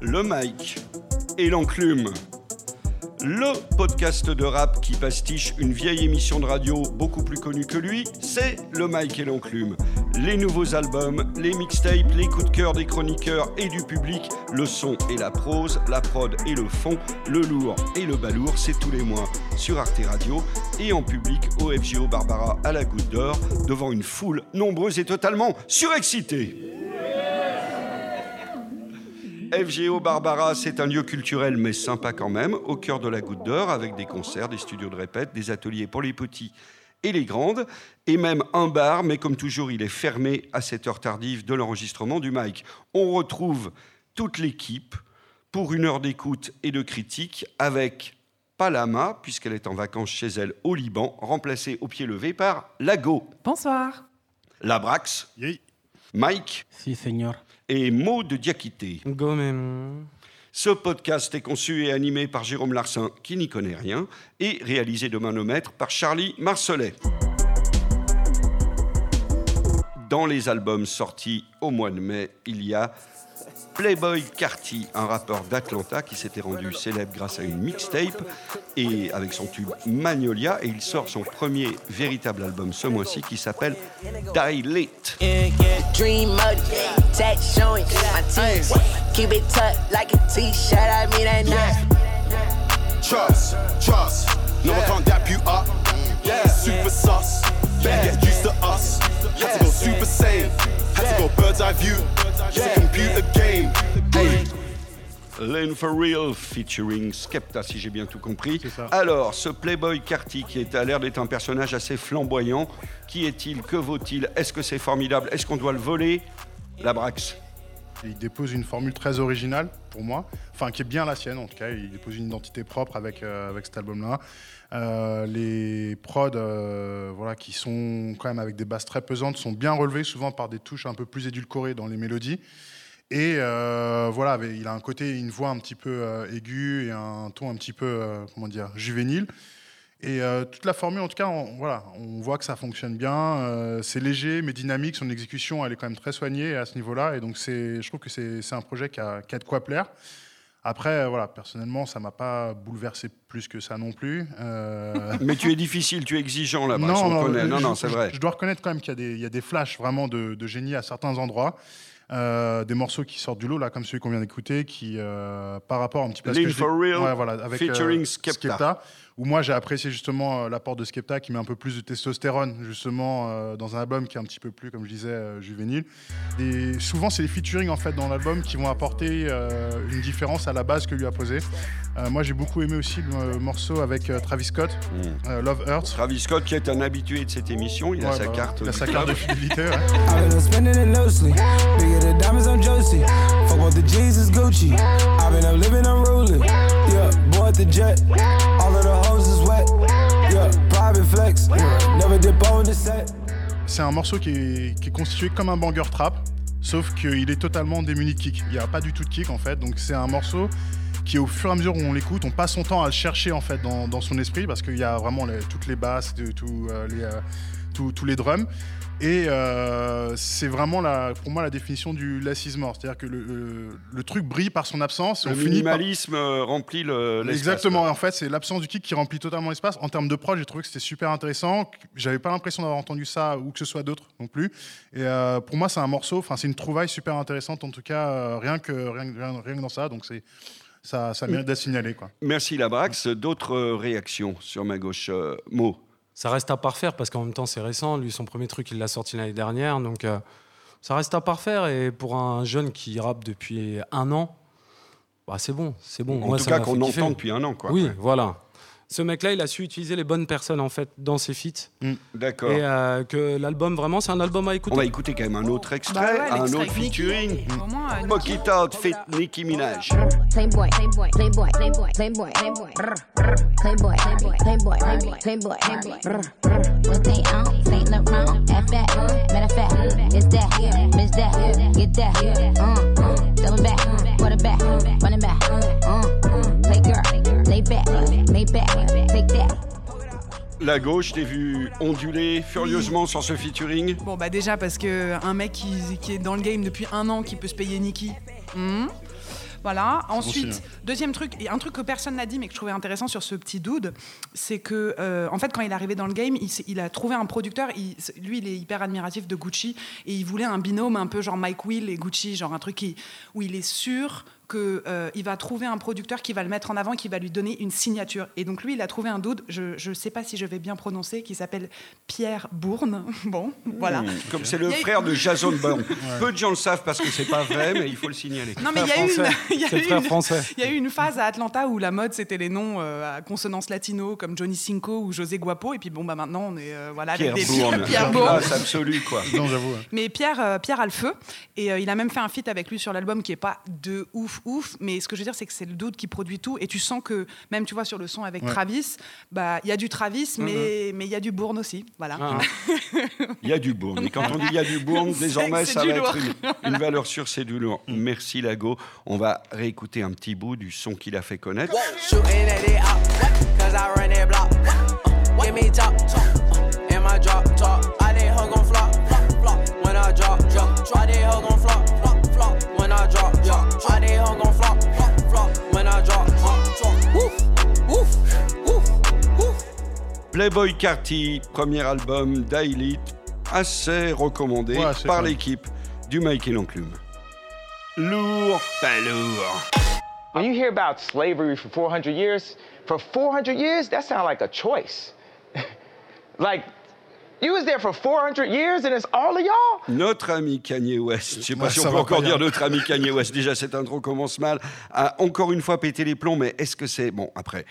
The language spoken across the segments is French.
le mic et l'enclume. Le podcast de rap qui pastiche une vieille émission de radio beaucoup plus connue que lui, c'est le Mike et l'enclume. Les nouveaux albums, les mixtapes, les coups de cœur des chroniqueurs et du public, le son et la prose, la prod et le fond, le lourd et le balourd, c'est tous les mois sur Arte Radio et en public au FGO Barbara à la Goutte d'Or, devant une foule nombreuse et totalement surexcitée. FGO Barbara, c'est un lieu culturel mais sympa quand même, au cœur de la Goutte d'Or, avec des concerts, des studios de répète, des ateliers pour les petits et les grandes, et même un bar, mais comme toujours, il est fermé à cette heure tardive de l'enregistrement du mic. On retrouve toute l'équipe pour une heure d'écoute et de critique avec Palama, puisqu'elle est en vacances chez elle au Liban, remplacée au pied levé par Lago. Bonsoir. Labrax. Mike. Si, señor et Maud de Diakité. Ce podcast est conçu et animé par Jérôme Larsin, qui n'y connaît rien, et réalisé de manomètre par Charlie Marcelet. Dans les albums sortis au mois de mai, il y a Playboy Carty, un rappeur d'Atlanta qui s'était rendu célèbre grâce à une mixtape et avec son tube Magnolia. Et il sort son premier véritable album ce mois-ci qui s'appelle Dilate. Trust, trust, no one can't dap you up. Super sus, better get used to us. Lane for Real featuring Skepta, si j'ai bien tout compris. Alors, ce Playboy Carty qui est, a l'air d'être un personnage assez flamboyant, qui est-il Que vaut-il Est-ce que c'est formidable Est-ce qu'on doit le voler? La Brax il dépose une formule très originale pour moi, enfin qui est bien la sienne en tout cas. Il dépose une identité propre avec, euh, avec cet album-là. Euh, les prods, euh, voilà, qui sont quand même avec des basses très pesantes, sont bien relevés, souvent par des touches un peu plus édulcorées dans les mélodies. Et voilà, il a un côté, une voix un petit peu aiguë et un ton un petit peu, comment dire, juvénile. Et euh, toute la formule, en tout cas, on, voilà, on voit que ça fonctionne bien. Euh, c'est léger, mais dynamique. Son exécution, elle est quand même très soignée à ce niveau-là. Et donc, je trouve que c'est un projet qui a, qui a, de quoi plaire. Après, voilà, personnellement, ça m'a pas bouleversé plus que ça non plus. Euh, mais tu es difficile, tu es exigeant là-bas. Non, non, non, non c'est vrai. Je, dois reconnaître quand même qu'il y, y, a des flashs vraiment de, de génie à certains endroits. Des morceaux qui sortent du lot, là, comme celui qu'on vient d'écouter, qui, par rapport un petit peu à ce que for Real, ouais, voilà, avec, featuring Skepta. Skepta où moi j'ai apprécié justement euh, l'apport de Skepta qui met un peu plus de testostérone justement euh, dans un album qui est un petit peu plus, comme je disais, euh, juvénile. Et souvent c'est les featuring en fait dans l'album qui vont apporter une différence à la base que lui a posée. moi j'ai beaucoup aimé aussi le morceau avec Travis Scott, mm. Love Hurts. Travis Scott qui est un habitué de cette émission, il a sa bah, carte. Il a sa carte de fidélité. C'est un morceau qui est, constitué comme un banger trap, sauf qu'il est totalement démuni de kick. Il n'y a pas du tout de kick en fait, donc c'est un morceau qui au fur et à mesure où on l'écoute, on passe son temps à le chercher en fait dans, son esprit parce qu'il y a vraiment toutes les basses, euh, euh, tous les drums. Et euh, c'est vraiment la, pour moi la définition du less is more. C'est-à-dire que le, le, truc brille par son absence. Le minimalisme euh, remplit l'espace. Exactement. En fait, c'est l'absence du kick qui remplit totalement l'espace. En termes de prod, j'ai trouvé que c'était super intéressant. J'avais pas l'impression d'avoir entendu ça ou que ce soit d'autres non plus. Et euh, pour moi, c'est un morceau, enfin, c'est une trouvaille super intéressante en tout cas, rien, que, rien, rien, que dans ça. Donc c'est. Ça, ça mérite d'être signalé. Quoi. Merci Labrax. D'autres réactions sur ma gauche Mo? Ça reste à parfaire parce qu'en même temps, c'est récent. Lui, son premier truc, il l'a sorti l'année dernière. Donc, euh, ça reste à parfaire. Et pour un jeune qui rappe depuis un an, bah, c'est bon. C'est bon. En Moi, tout cas, qu'on entend depuis un an. Quoi. Oui, voilà ce mec-là, il a su utiliser les bonnes personnes en fait dans ses feats. Mm. D'accord. Et euh, que l'album, vraiment, c'est un album à écouter. On va écouter quand même un autre extrait, bah un autre featuring. It Out fit Nicki Minaj. Playboy, playboy, playboy, playboy, playboy, playboy, playboy, playboy, playboy, playboy, playboy. What they on? Saint Laurent, F that, matter of fact, it's that, bitch that, get that, uh, double back, quarterback, running back, La gauche, t'es vu onduler furieusement sur ce featuring Bon bah déjà parce que un mec qui, est dans le game depuis un an qui peut se payer Nikki. Hmm Voilà. Ensuite, deuxième truc, et un truc que personne n'a dit, mais que je trouvais intéressant sur ce petit dude, c'est que, euh, en fait, quand il est arrivé dans le game, il, a trouvé un producteur. lui, il est hyper admiratif de Gucci et il voulait un binôme un peu genre Mike Will et Gucci, genre un truc qui, où il est sûr qu'il euh, va trouver un producteur qui va le mettre en avant, qui va lui donner une signature. Et donc lui, il a trouvé un dude, je ne sais pas si je vais bien prononcer, qui s'appelle Pierre Bourne. bon, voilà. Hmm. Comme c'est le frère de Jason Bourne. Peu de gens le savent parce que c'est pas vrai, mais il faut le signaler. Non, mais il y a eu une, phase à Atlanta où la mode c'était les noms euh, à consonance latino comme Johnny Cinco ou José Guapo, et puis bon bah maintenant on est euh, voilà Pierre Bourne. Pierre Bourne. C'est absolu quoi. Non, j'avoue. Mais Pierre, Pierre a le feu et il a même fait un feat avec lui sur l'album qui est pas de ouf ouf, mais ce que je veux dire, c'est que c'est le doute qui produit tout. Et tu sens que, même tu vois, sur le son avec Travis, bah, il y a du Travis, mm-hmm. mais mais il y a du Bourne aussi. Voilà. Ah. Il y a du Bourne. Et quand on dit il y a du Bourne, désormais, ça va être une, valeur sûre, c'est du lourd. Mm. Merci, Lago. On va réécouter un petit bout du son qu'il a fait connaître. Playboy Carty, premier album d'Aelite, assez recommandé par l'équipe du Michael Enclume. Lourd, pas lourd. When you hear about slavery for 400 years, for 400 years, that sounds like a choice. like, You was there for 400 years and it's all of y'all? Notre ami Kanye West, je sais pas si on peut encore dire notre ami Kanye West, déjà cette intro commence mal, a encore une fois pété les plombs, mais est-ce que c'est... Bon, après,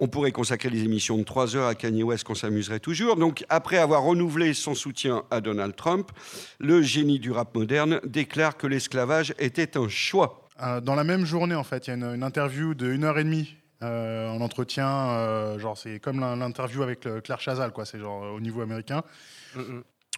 on pourrait consacrer les émissions de 3 heures à Kanye West, qu'on s'amuserait toujours. Donc, après avoir renouvelé son soutien à Donald Trump, le génie du rap moderne déclare que l'esclavage était un choix. Euh, dans la même journée, en fait, il y a une, interview de 1 heure et demie euh, en entretien. Euh, genre, c'est comme l'interview avec Claire Chazal, quoi. C'est genre au niveau américain.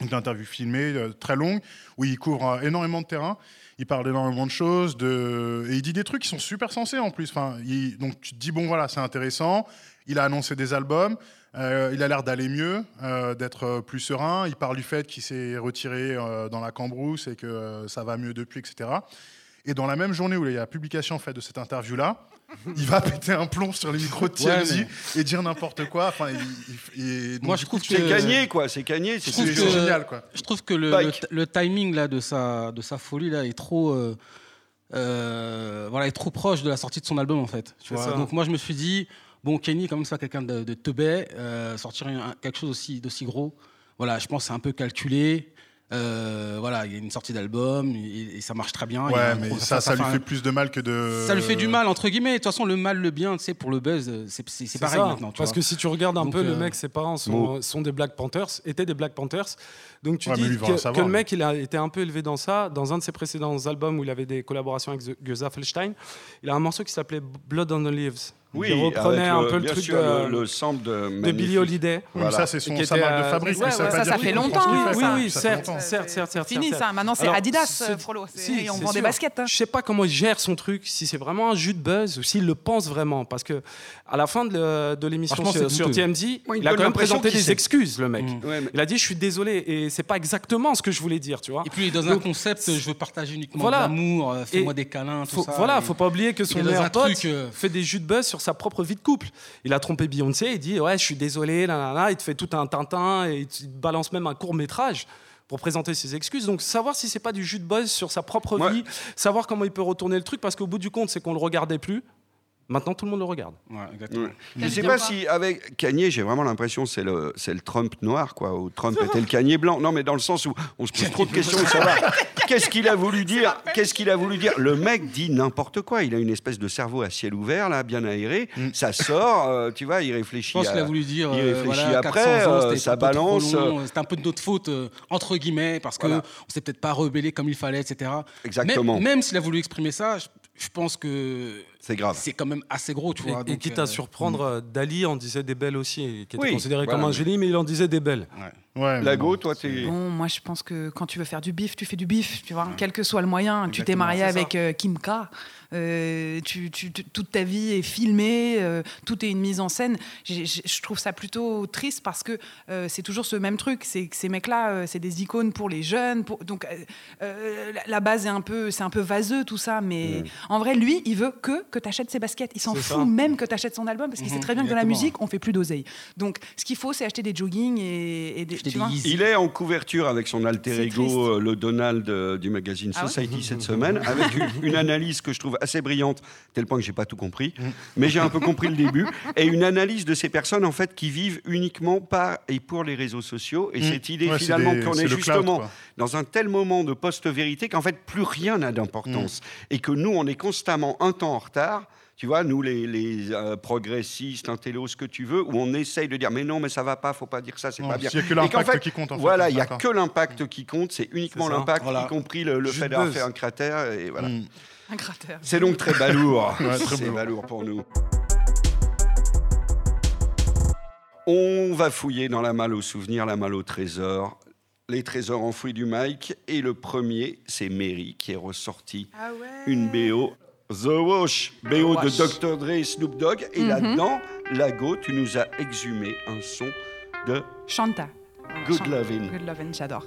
Une interview filmée, très longue, où il couvre énormément de terrain il parle énormément de choses, de... et il dit des trucs qui sont super sensés en plus. Enfin, Donc tu te dis, bon voilà, c'est intéressant, il a annoncé des albums, euh, il a l'air d'aller mieux, euh, d'être plus serein, il parle du fait qu'il s'est retiré euh, dans la cambrousse et que ça va mieux depuis, etc. Et dans la même journée où il y a la publication en fait, de cette interview-là, il va péter un plomb sur les micros de TMZ et dire n'importe quoi. Enfin, Moi, je trouve que c'est gagné, quoi. C'est gagné. C'est génial, quoi. Je trouve que le, timing là de sa de sa folie là est trop. Euh, euh, voilà, est trop proche de la sortie de son album en fait. Tu vois Donc moi je me suis dit bon Kenny comme ça quelqu'un de, de teubé euh, sortir quelque chose aussi d'aussi gros. Voilà, je pense c'est un peu calculé. Euh, voilà, il y a une sortie d'album et, ça marche très bien. Ouais, mais ça, ça, lui fait plus de mal que de. Ça lui fait du mal, entre guillemets. De toute façon, le mal, le bien, tu sais, pour le buzz, c'est pareil maintenant. Parce que si tu regardes un peu, le euh, mec, ses parents sont, sont, des Black Panthers, étaient des Black Panthers. Donc tu dis que, le mec, il a été un peu élevé dans ça. Dans un de ses précédents albums où il avait des collaborations avec Geza Felstein, il a un morceau qui s'appelait Blood on the Leaves. Oui, il reprenait un peu le truc de, le, sample de, de Billy Holiday. Ça, c'est son sa marque de euh, fabrique. ça, ça, ça fait longtemps. Oui, oui, certes, certes, certes, Fini ça. Maintenant, c'est Adidas, Frollo. on vend des baskets. Hein. Je sais pas comment il gère son truc, si c'est vraiment un jus de buzz ou s'il le pense vraiment. Parce que à la fin de l'émission sur TMZ, il a quand même présenté des excuses, le mec. Mm. Il a dit, je suis désolé, et c'est pas exactement ce que je voulais dire, tu vois. Et puis, dans un concept, je veux partager uniquement l'amour, euh, fais-moi des câlins, tout ça. Voilà, faut pas oublier que son meilleur pote euh, fait des jus de buzz sur sa propre vie de couple. Il a trompé Beyoncé, il dit ouais, je suis désolé, là, là, il te fait tout un Tintin et il te balance même un court métrage pour présenter ses excuses. Donc savoir si c'est pas du jus de buzz sur sa propre vie, savoir comment il peut retourner le truc, parce qu'au bout du compte, c'est qu'on le regardait plus. Maintenant, tout le monde le regarde. Je ne sais pas si, avec Kanye, j'ai vraiment l'impression que c'est le, c'est le Trump noir, quoi, ou Trump était le Kanye blanc. Non, mais dans le sens où on se pose trop de questions Qu'est-ce qu'il a voulu dire Qu'est-ce qu'il a voulu dire Le mec dit n'importe quoi. Il a une espèce de cerveau à ciel ouvert, là, bien aéré. Mm. Ça sort, euh, tu vois, il réfléchit. Je pense qu'il a voulu dire. Il euh, réfléchit après, euh, ça balance. C'est un peu de notre faute, entre guillemets, parce qu'on ne s'est peut-être pas rebellé comme il fallait, etc. Exactement. Même, même s'il a voulu exprimer ça, je pense que c'est grave. C'est quand même assez gros, tu vois. Et, quitte à surprendre, Dali en disait des belles aussi, qui était considéré comme un génie, mais il en disait des belles. Ouais. Lago, toi, t'es. Bon, moi, je pense que quand tu veux faire du bif, tu fais du bif, tu vois, quel que soit le moyen. tu t'es marié avec Kim K. Euh, tu, toute ta vie est filmée, euh, tout est une mise en scène. je trouve ça plutôt triste parce que euh, c'est toujours ce même truc. C'est que ces mecs-là, c'est des icônes pour les jeunes. Pour, donc la base est un peu, c'est un peu vaseux tout ça, mais mm. en vrai, lui, il veut que que t'achètes ses baskets. Il s'en fout même que t'achètes son album parce qu'il sait mm-hmm. très bien que dans la musique, on fait plus d'oseille. Donc, ce qu'il faut, c'est acheter des jogging et, des. Tu vois il est en couverture avec son alter ego, le Donald du magazine ah Society cette semaine, avec une, une analyse que je trouve assez brillante, tel point que j'ai pas tout compris, mm. mais j'ai un peu compris le début, et une analyse de ces personnes en fait qui vivent uniquement par et pour les réseaux sociaux, et mm. cette idée finalement qu'on est, justement dans un tel moment de post-vérité qu'en fait plus rien n'a d'importance, mm. et que nous on est constamment un temps en retard tu vois, nous les, les euh, progressistes, intello, ce que tu veux, où on essaye de dire mais non, mais ça va pas, faut pas dire ça, c'est pas bien. Il n'y a que l'impact qui compte. En voilà, il n'y a que l'impact qui compte, c'est uniquement l'impact, y compris le, fait d'avoir fait un cratère. Et voilà. Un cratère. C'est donc très balourd. c'est balourd pour nous. On va fouiller dans la malle au souvenir, la malle au trésor, les trésors enfouis du Mike. Et le premier, c'est Mary qui est ressorti ah une BO. The Wash, BO de Dr. Dre et Snoop Dogg. Et mhm. là-dedans, Lago, tu nous as exhumé un son de Chanta. Good Lovin'. Good Lovin', j'adore.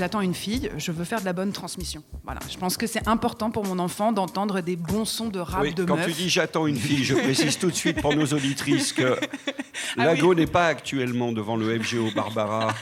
j'attends une fille, je veux faire de la bonne transmission. Voilà, je pense que c'est important pour mon enfant d'entendre des bons sons de rap oui, de quand tu dis j'attends une fille, je précise tout de suite pour nos auditrices que ah Lago n'est pas actuellement devant le FGO Barbara,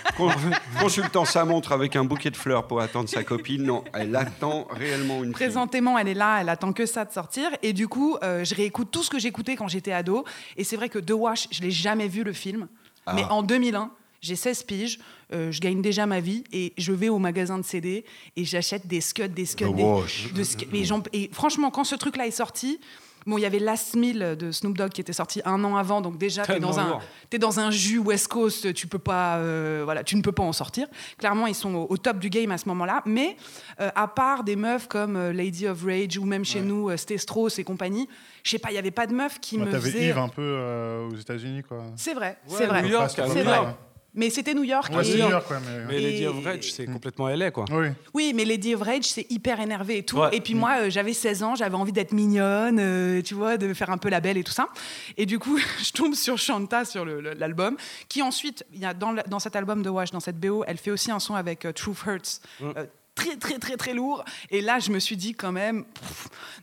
consultant sa montre avec un bouquet de fleurs pour attendre sa copine. Non, elle attend réellement une Présentément, elle est là, elle attend que ça de sortir. Et du coup, euh, je réécoute tout ce que j'écoutais quand j'étais ado. Et c'est vrai que The Wash, je l'ai jamais vu le film. Ah. Mais en 2001, j'ai 16 piges, euh, je gagne déjà ma vie et je vais au magasin de CD et j'achète des scuds, des scuds. Des, et franchement, quand ce truc-là est sorti, Bon, il y avait Last Meal de Snoop Dogg qui était sorti un an avant, donc déjà tu es dans un es dans un jus West Coast, tu peux pas euh, voilà, tu ne peux pas en sortir. Clairement, ils sont au, top du game à ce moment-là, mais euh, à part des meufs comme Lady of Rage ou même chez nous Stestros et compagnie, je sais pas, il y avait pas de meufs qui me faisaient Yves un peu aux États-Unis quoi. C'est vrai, c'est vrai. C'est vrai. Mais c'était New York. Ouais, New York, mais, Lady of Rage, c'est complètement LA, quoi. Oui. oui, mais Lady of Rage, c'est hyper énervé et tout. Et puis moi, euh, j'avais 16 ans, j'avais envie d'être mignonne, euh, tu vois, de faire un peu la belle et tout ça. Et du coup, je tombe sur Shanta, sur l'album, qui ensuite, il y a dans, dans cet album de Wash, dans cette BO, elle fait aussi un son avec euh, Truth Hurts. Mm très très très très lourd. Et là, je me suis dit quand même,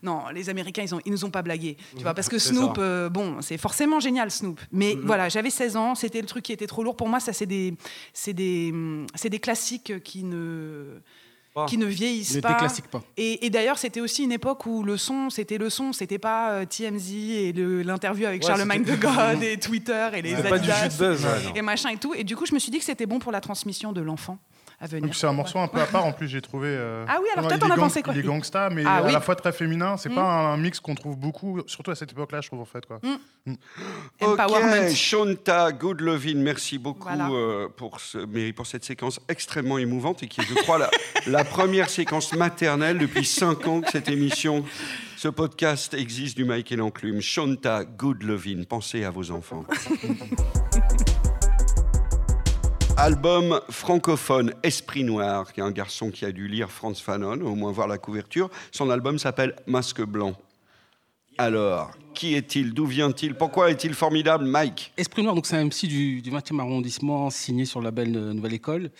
non, les Américains, ils, ont, ils nous ont pas blagué. Tu vois, parce que Snoop, euh, bon, c'est forcément génial Snoop. Mais mm-hmm. voilà, j'avais 16 ans, c'était le truc qui était trop lourd. Pour moi, ça, c'est des, des, des classiques qui ne qui ne vieillissent pas. pas. Et, d'ailleurs, c'était aussi une époque où le son, c'était le son, c'était pas euh, TMZ et l'interview avec Charlemagne de God et Twitter et les Adidas et machin et tout. Et du coup, je me suis dit que c'était bon pour la transmission de l'enfant venir. C'est un morceau un peu à part, en plus, j'ai trouvé. Euh, ah oui, alors toi, t'en as pensé quoi Il est gangsta, mais ah à la fois très féminin. C'est mm. pas un, mix qu'on trouve beaucoup, surtout à cette époque-là, je trouve, en fait. Quoi. Mm. Mm. Ok, Shonta Goodlovin, merci beaucoup euh, pour, ce, mais pour cette séquence extrêmement émouvante et qui est, je crois, la, la première séquence maternelle depuis 5 ans que cette émission. Ce podcast existe du Mike et l'enclume. Shonta Goodlovin, pensez à vos enfants. Album francophone Esprit Noir, qui est un garçon qui a dû lire Franz Fanon, au moins voir la couverture. Son album s'appelle Masque Blanc. Alors, qui est-il? D'où vient-il? Pourquoi est-il formidable, Mike? Esprit Noir, c'est un MC du, 20e arrondissement, signé sur le label Nouvelle École.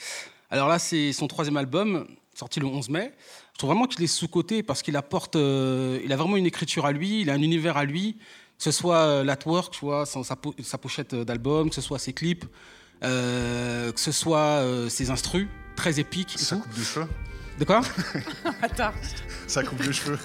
Alors là, c'est son troisième album, sorti le 11 mai. Je trouve vraiment qu'il est sous-coté parce qu'il apporte, euh, il a vraiment une écriture à lui, il a un univers à lui, que ce soit euh, l'artwork, tu vois, sa, sa pochette d'album, que ce soit ses clips. Euh, que ce soit euh, ses instrus, très épiques. Ça coupe de cheveux. De quoi Attends. Ça coupe de cheveux.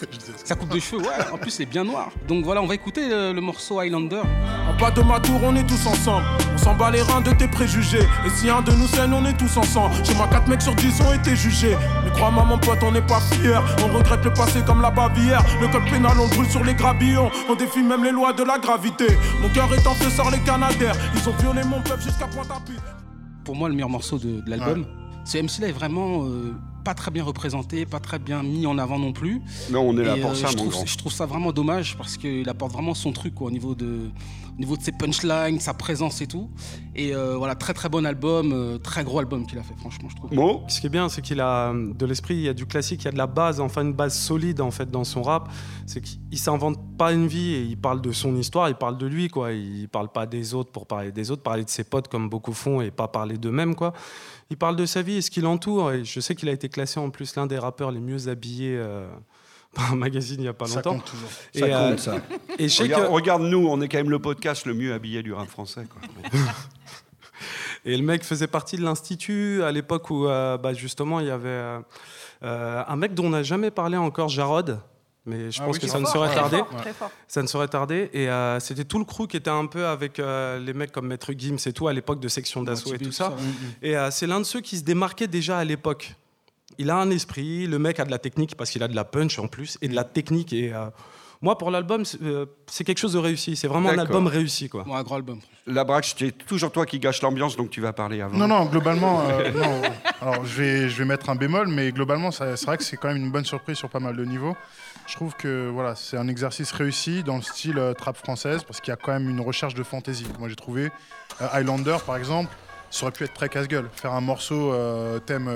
Ça coupe de cheveux, ouais. En plus, c'est bien noir. Donc voilà, on va écouter le, morceau Highlander. Ok. pas de ma tour, on est tous ensemble. On s'en bat les reins de tes préjugés. Et si un de nous saigne, on est tous ensemble. Chez moi, 4 mecs sur 10 ont été jugés. Mais crois-moi, mon pote, on n'est pas fiers. On regrette le passé comme la bavière. Le code pénal, on brûle sur les grabillons. On défie même les lois de la gravité. Mon cœur est en feu, sort les canadaires. Ils ont violé mon peuple jusqu'à Pointe-à-Pitre. Pour moi, le meilleur morceau de, l'album, c'est MC là est vraiment. Euh, pas très bien représenté, pas très bien mis en avant non plus. Non, on est là pour euh, ça, je mon trouve, Je trouve ça vraiment dommage parce qu'il apporte vraiment son truc au niveau de, niveau de ses punchlines, sa présence et tout. Et euh, voilà, très très bon album, euh, très gros album qu'il a fait, franchement, je trouve. Bon. Ce qui est bien, c'est qu'il a de l'esprit, il y a du classique, il y a de la base, enfin une base solide en fait dans son rap. C'est qu'il s'invente pas une vie et il parle de son histoire, il parle de lui, quoi. Il parle pas des autres pour parler des autres, parler de ses potes comme beaucoup font et pas parler d'eux-mêmes, quoi. Il parle de sa vie et ce qui l'entoure. Et je sais qu'il a été classé en plus l'un des rappeurs les mieux habillés. Euh, par un magazine il n'y a pas longtemps. Ça compte toujours. ça compte, euh, ça. Et regarde, nous, on est quand même le podcast le mieux habillé du rap français. et le mec faisait partie de l'Institut à l'époque où, euh, bah, justement, il y avait un mec dont on n'a jamais parlé encore, Jarod, mais je ah pense que ça ne serait tardé. Ça ne serait tardé. Et euh, c'était tout le crew qui était un peu avec euh, les mecs comme Maître Gims et tout à l'époque de section d'assaut et tout ça. Et euh, c'est l'un de ceux qui se démarquait déjà à l'époque. Il a un esprit, le mec a de la technique parce qu'il a de la punch en plus et de la technique. Et moi, pour l'album, c'est quelque chose de réussi. C'est vraiment un album réussi. Quoi. un gros album. La Braque, c'est toujours toi qui gâche l'ambiance, donc tu vas parler avant. Non, non, globalement, non. Alors, je vais, je vais mettre un bémol, mais globalement, c'est vrai que c'est quand même une bonne surprise sur pas mal de niveaux. Je trouve que voilà, c'est un exercice réussi dans le style euh, trap française parce qu'il y a quand même une recherche de fantaisie. Moi j'ai trouvé euh, Highlander par exemple, ça aurait pu être très casse-gueule. Faire un morceau euh, thème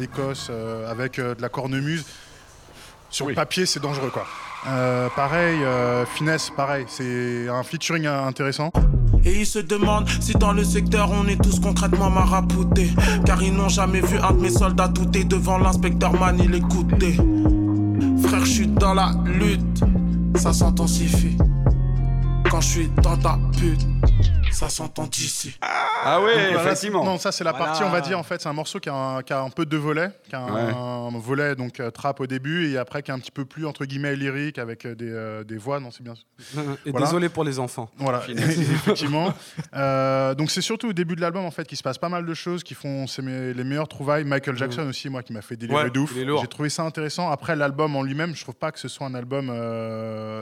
Écosse avec de la cornemuse, sur le papier c'est dangereux quoi. pareil, finesse, pareil, c'est un featuring intéressant. Et ils se demandent si dans le secteur on est tous concrètement maraboutés. Car ils n'ont jamais vu un de mes soldats douter devant l'inspecteur Man, il écoutait. Frère, je dans la lutte, ça s'intensifie. Quand je suis dans ta pute, ça s'entend ici. Ah ouais, effectivement. non, ça c'est la partie, on va dire, en fait, c'est un morceau qui a un, qui a un, peu de volets, qui a un, volet donc euh, trap au début et après qui est un petit peu plus entre guillemets lyrique avec euh, des, euh, des voix, non c'est bien. Et désolé pour les enfants. Voilà, effectivement. donc c'est surtout au début de l'album en fait qu'il se passe pas mal de choses qui font les meilleures trouvailles. Michael Jackson aussi, moi, qui m'a fait délirer de ouf. J'ai trouvé ça intéressant. Après l'album en lui-même, je trouve pas que ce soit un album.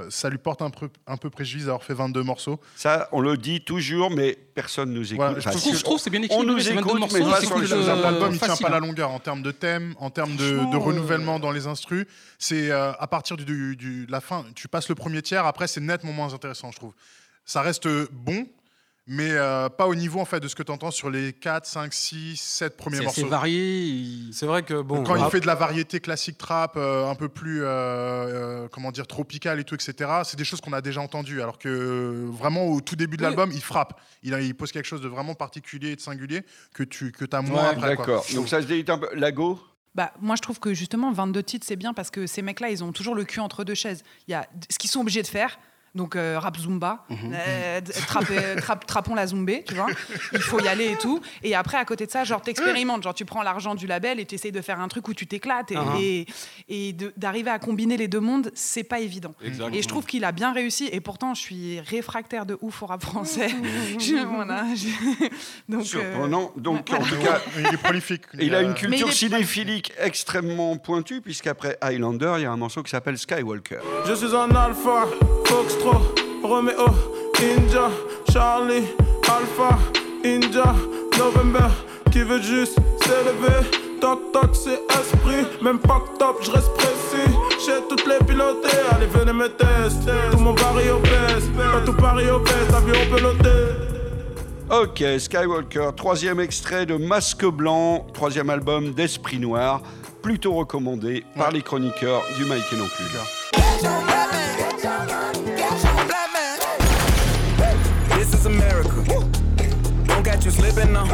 ça lui porte un peu, un peu préjudice d'avoir fait 22 morceaux. Ça, on le dit toujours mais personne nous écoute. je, trouve, c'est bien équilibré. On nous écoute, mais pas sur L'album, il tient pas la longueur en termes de thème, en termes de, renouvellement dans les instrus. C'est euh, à partir de la fin, tu passes le premier tiers, après c'est nettement moins intéressant, je trouve. Ça reste bon, mais euh, pas au niveau en fait de ce que tu entends sur les 4, 5, 6, 7 premiers morceaux. C'est varié. C'est vrai que bon. Quand il fait de la variété classique trap, euh, un peu plus euh, comment dire tropicale et tout, etc. C'est des choses qu'on a déjà entendues. Alors que vraiment au tout début de l'album, il frappe. Il, il, pose quelque chose de vraiment particulier et de singulier que tu que as moins après. D'accord. Donc ça se dit un peu. Lago. Bah, moi, je trouve que justement, 22 titres, c'est bien parce que ces mecs-là, ils ont toujours le cul entre deux chaises. Il y a ce qu'ils sont obligés de faire, donc euh, rap zumba, euh, trappons la zumbé, tu vois. Il faut y aller et tout. Et après, à côté de ça, genre t'expérimentes, genre tu prends l'argent du label et tu essayes de faire un truc où tu t'éclates et, uh-huh. et, d'arriver à combiner les deux mondes, c'est pas évident. Et je trouve qu'il a bien réussi. Et pourtant, je suis réfractaire de ouf au rap français. donc, Surprenant. Euh, donc en tout cas, il est prolifique. Il a une culture cinéphilique extrêmement pointue puisqu'après Highlander, il y a un morceau qui s'appelle Skywalker. Je suis un alpha. Romeo, Ninja, Charlie, Alpha, Ninja, November, qui veut juste s'élever? Toc toc, c'est esprit, même pas top, je reste précis. J'ai toutes les pilotés, allez venez me tester. Tout mon baril obèse, pas tout Paris obèse, avion peloté. Ok, Skywalker, troisième extrait de Masque Blanc, troisième album d'Esprit Noir, plutôt recommandé par les chroniqueurs du Mike et non plus. You slipping now.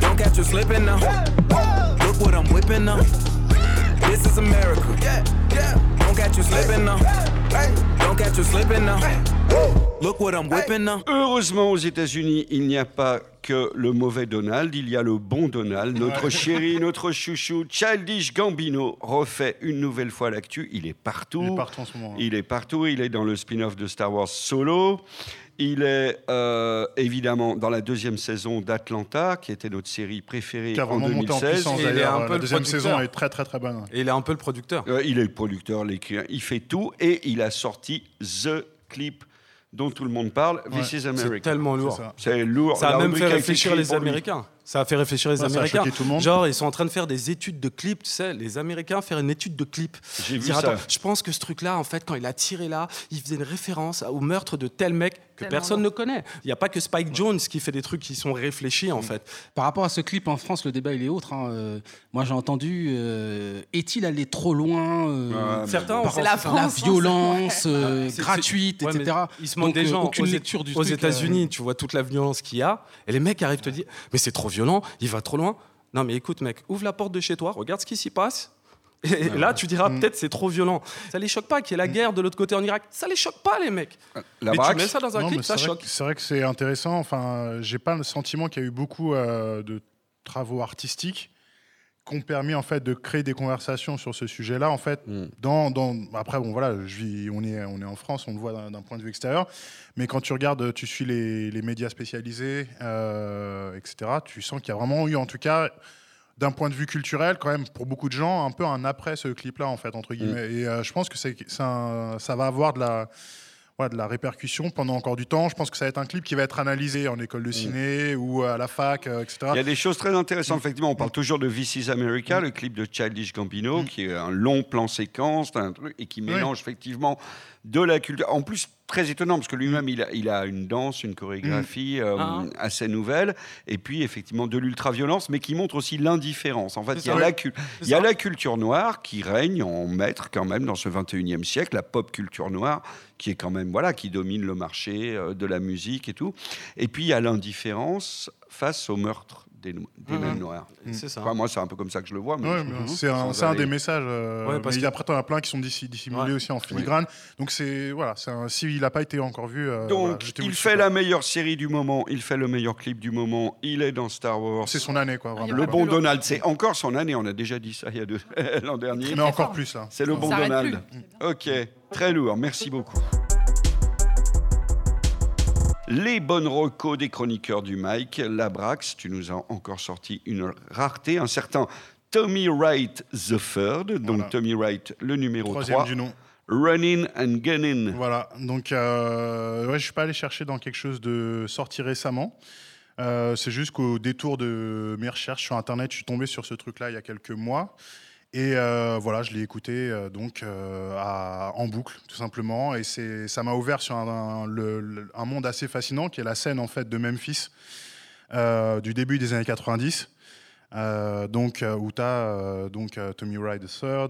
Don't catch you slipping now. Look what I'm whipping now. This is America. Don't catch you slipping now. Don't catch you slipping now. Look what I'm whipping now. Heureusement, aux États-Unis, il n'y a pas que le mauvais Donald, il y a le bon Donald, notre chéri, notre chouchou, Childish Gambino refait une nouvelle fois l'actu. Il est partout. Il est partout en ce moment. Il est partout. Il est dans le spin-off de Star Wars Solo. Il est euh, évidemment dans la deuxième saison d'Atlanta, qui était notre série préférée en 2016. Monté en puissance, il est un peu la deuxième saison est très très très bonne. Et il est un peu le producteur. il est le producteur, l'écrivain, il fait tout et il a sorti The Clip dont tout le monde parle, This is America. C'est tellement lourd. C'est lourd. Ça a même fait réfléchir les Américains. Ça a fait réfléchir les Américains. Tout le monde. Genre, ils sont en train de faire des études de clips, tu sais, les Américains faire une étude de clip. J'ai vu ça. je pense que ce truc-là, en fait, quand il a tiré là, il faisait une référence au meurtre de tel mec que personne ne connaît. Il n'y a pas que Spike Jones qui fait des trucs qui sont réfléchis, en mm. fait. Par rapport à ce clip en France, le débat, il est autre. Hein. Euh, moi, j'ai entendu, euh, est-il allé trop loin euh, Certains, c'est la, la violence gratuite, etc. il se manque des gens. Aucune lecture du Aux États-Unis, tu vois toute la violence qu'il y a, et les mecs arrivent te dire, mais c'est trop violent, il va trop loin. Non, mais écoute, mec, ouvre la porte de chez toi, regarde ce qui s'y passe. Et là, tu diras mm. peut-être c'est trop violent. Ça les choque pas qu'il y ait la mm. guerre de l'autre côté en Irak. Ça les choque pas, les mecs. La mais tu mets ça dans un clip, ça choque. C'est vrai que c'est intéressant. Enfin, j'ai pas le sentiment qu'il y a eu beaucoup euh, de travaux artistiques qui ont permis en fait de créer des conversations sur ce sujet-là. En fait, mm. dans, dans, après bon voilà, je vis, on est on est en France, on le voit d'un point de vue extérieur, mais quand tu regardes, tu suis les, les médias spécialisés, euh, etc. Tu sens qu'il y a vraiment eu en tout cas d'un point de vue culturel, quand même, pour beaucoup de gens, un peu un après ce clip-là, en fait, entre guillemets. Mm. Et euh, je pense que c'est, ça va avoir de la, de la répercussion pendant encore du temps. Je pense que ça va être un clip qui va être analysé en école de mm. ciné ou à la fac, euh, etc. Il y a des choses très intéressantes, effectivement. On parle toujours de This is America, le clip de Childish Gambino, qui est un long plan séquence un truc, et qui mélange effectivement de la culture. En plus, très étonnant parce que lui-même il a, il a, une danse, une chorégraphie mm. euh, ah. assez nouvelle, et puis effectivement de l'ultra-violence, mais qui montre aussi l'indifférence. En fait, il y, a la, il y a la culture noire qui règne en maître quand même dans ce 21e siècle, la pop culture noire qui est quand même voilà qui domine le marché euh, de la musique et tout. Et puis il y a l'indifférence face au meurtre des, des mêmes noirs. C'est ça. moi, c'est un peu comme ça que je le vois. c'est un, un, des messages. Euh, parce mais après, tu en as plein qui sont dissimulés aussi en filigrane. Donc, c'est voilà, un, s'il n'a pas été encore vu. Euh, Donc, il fait la meilleure série du moment, il fait le meilleur clip du moment, il est dans Star Wars. C'est son année, quoi. Le bon Donald, c'est encore son année. On a déjà dit ça il y a l'an dernier. Mais encore plus, là. C'est le bon Donald. Ok, très lourd. Merci beaucoup. Les bonnes recos des chroniqueurs du Mike. Labrax, tu nous as encore sorti une rareté, un certain Tommy Wright the Third, donc Tommy Wright le numéro Troisième 3. du nom. Running and Gunning. Voilà, donc euh, ouais, je suis pas allé chercher dans quelque chose de sorti récemment. Euh, c'est juste qu'au détour de mes recherches sur Internet, je suis tombé sur ce truc-là il y a quelques mois. Et euh, voilà, je l'ai écouté euh, donc euh, en boucle, tout simplement. Et ça m'a ouvert sur un, monde assez fascinant qui est la scène en fait de Memphis du début des années 90. donc où tu as donc Tommy Wright III,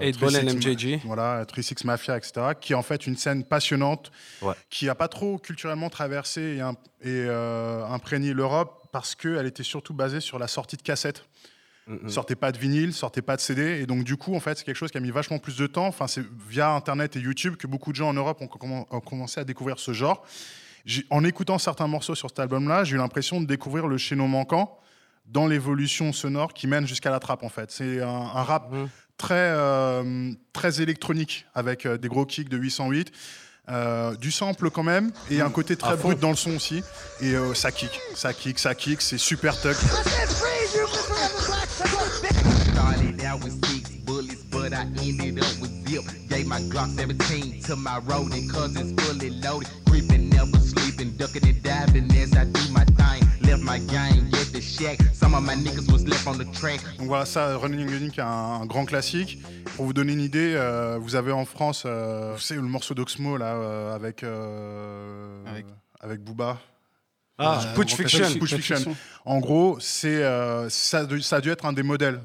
et MJG, voilà, 36 Mafia, etc. Qui est en fait une scène passionnante, qui a pas trop culturellement traversé et, et imprégné l'Europe parce qu'elle était surtout basée sur la sortie de cassettes. Mm, mm. Sortez pas de vinyle, sortez pas de CD. Et donc, du coup, en fait, c'est quelque chose qui a mis vachement plus de temps. Enfin, c'est via Internet et YouTube que beaucoup de gens en Europe ont, commencé à découvrir ce genre. En écoutant certains morceaux sur cet album-là, j'ai eu l'impression de découvrir le chaînon manquant dans l'évolution sonore qui mène jusqu'à la trappe, en fait. C'est un, rap mm. très, euh, très électronique avec euh, des gros kicks de 808. Euh, du sample quand même et un côté très brut dans le son aussi et ça kick ça kick ça kick c'est super tuck ended up with zip. Gave my Glock 17 to my rodent, cause it's fully loaded. Creeping, never sleeping, ducking and diving as I do my thing. Left my gang at the shack. Some of my niggas was left on the track. Donc voilà, ça, Running Unique, un, un grand classique. Pour vous donner une idée, euh, vous avez en France, euh, vous savez, le morceau d'Oxmo là, euh, avec, euh, avec, avec Booba. Ah, euh, Putsch Fiction. Fiction. En gros, c'est euh, ça, ça, a dû être un des modèles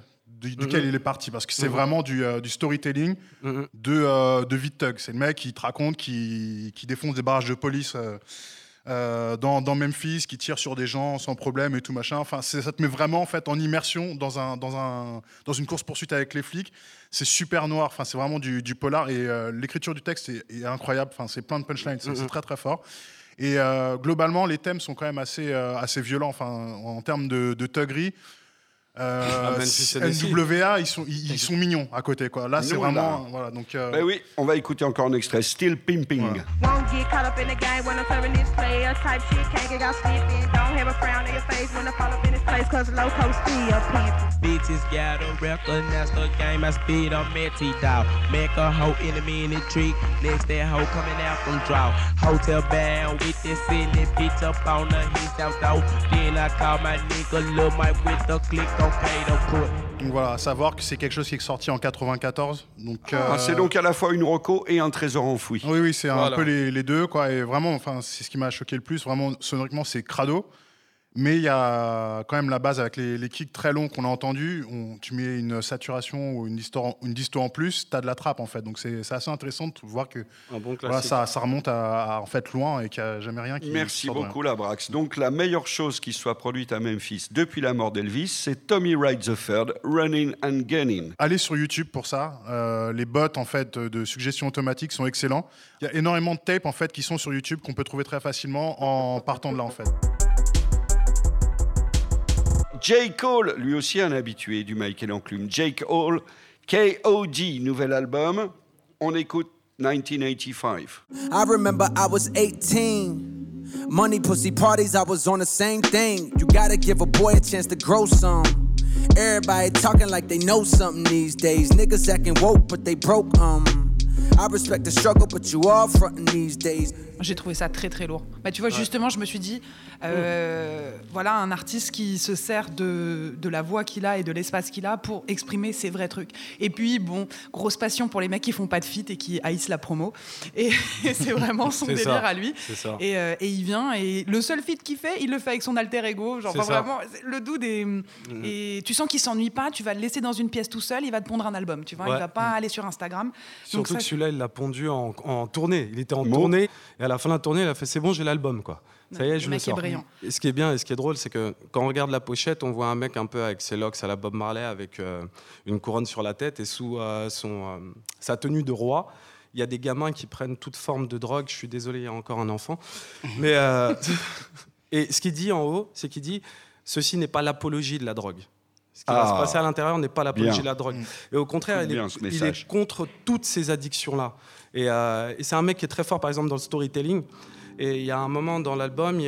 duquel mm-hmm. il est parti parce que c'est mm-hmm. vraiment du, euh, du storytelling mm-hmm. de, euh, de Tug. C'est le mec qui te raconte, qui, qui défonce des barrages de police euh, dans, dans, Memphis, qui tire sur des gens sans problème et tout machin. Enfin, ça te met vraiment en fait en immersion dans, un, dans, un, dans une course poursuite avec les flics. C'est super noir. Enfin, c'est vraiment du, du, polar et l'écriture du texte est, incroyable. Enfin, c'est plein de punchlines. C'est très très fort. Et globalement, les thèmes sont quand même assez, assez violents. Enfin, en termes de, de thuggerie. Euh, NWA, ils sont, ils, sont mignons à côté. Quoi. Là, c'est vraiment. Là. Voilà, donc, euh... ben oui, on va écouter encore un extrait. Still Pimping. Voilà. Bitches gotta recognize the game I speed on Metty dog. Make a hoe enemy in the tree. Next that hoe coming out from draw. Hotel band with this silly bitch up on the his house though. Then I call my nigga Lil Mike with the click donc voilà, à savoir que c'est quelque chose qui est sorti en 94. Donc ah, euh, c'est donc à la fois une roco et un trésor enfoui. Oui, oui, c'est un peu les, les, deux, quoi. Et vraiment, enfin, c'est ce qui m'a choqué le plus. Vraiment, sonoriquement, c'est crado. Mais il y a quand même la base avec les, kicks très longs qu'on a entendus. tu mets une saturation ou une disto, une disto en plus, tu as de la trappe en fait. Donc c'est assez intéressant de voir que ça, ça, remonte à, en fait loin et qu'il n'y a jamais rien qui. Merci beaucoup, Labrax. Donc la meilleure chose qui soit produite à Memphis depuis la mort d'Elvis, c'est Tommy Wright III, Running and Gunning. Allez sur YouTube pour ça. Euh, les bots en fait de suggestions automatiques sont excellents. Il y a énormément de tapes en fait qui sont sur YouTube qu'on peut trouver très facilement en partant de là en fait. J. Cole, lui aussi un habitué du Michael Enclume. Jake Hall, KOD, nouvel album. On écoute 1985. I remember I was 18. Money, pussy parties, I was on the same thing. You gotta give a boy a chance to grow some. Everybody talking like they know something these days. Niggas acting woke, but they broke, um. J'ai trouvé ça très très lourd. Bah, tu vois, justement, je me suis dit, euh, voilà un artiste qui se sert de, de la voix qu'il a et de l'espace qu'il a pour exprimer ses vrais trucs. Et puis, bon, grosse passion pour les mecs qui font pas de feat et qui haïssent la promo. Et, c'est vraiment son délire à lui. Et, euh, et, il vient, et le seul feat qu'il fait, il le fait avec son alter ego. Genre, vraiment, le doux des. Mm. Et tu sens qu'il s'ennuie pas, tu vas le laisser dans une pièce tout seul, il va te pondre un album, tu vois, il va pas mm. aller sur Instagram. Surtout que celui-là, il l'a pondu en, en, tournée. Il était en tournée, et à la fin de la tournée, il a fait c'est bon, j'ai l'album, quoi. Ça y est, je le, sors. Et ce qui est bien et ce qui est drôle, c'est que quand on regarde la pochette, on voit un mec un peu avec ses locks à la Bob Marley, avec euh, une couronne sur la tête et sous euh, son, euh, sa tenue de roi. Il y a des gamins qui prennent toute forme de drogue. Je suis désolé, il y a encore un enfant. Mais et ce qu'il dit en haut, c'est qu'il dit ceci n'est pas l'apologie de la drogue. Ce qui va se ah. passer à l'intérieur n'est pas l'apologie de la drogue. Et au contraire, il est, il est, contre toutes ces addictions-là. Et, et c'est un mec qui est très fort, par exemple, dans le storytelling. Et il y a un moment dans l'album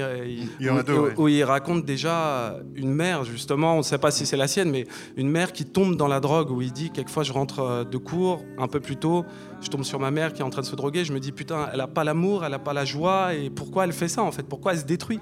où, il raconte déjà une mère, justement, on ne sait pas si c'est la sienne, mais une mère qui tombe dans la drogue, où il dit quelquefois je rentre euh, de cours un peu plus tôt, je tombe sur ma mère qui est en train de se droguer, je me dis putain, elle a pas l'amour, elle a pas la joie, et pourquoi elle fait ça en fait? Pourquoi elle se détruit?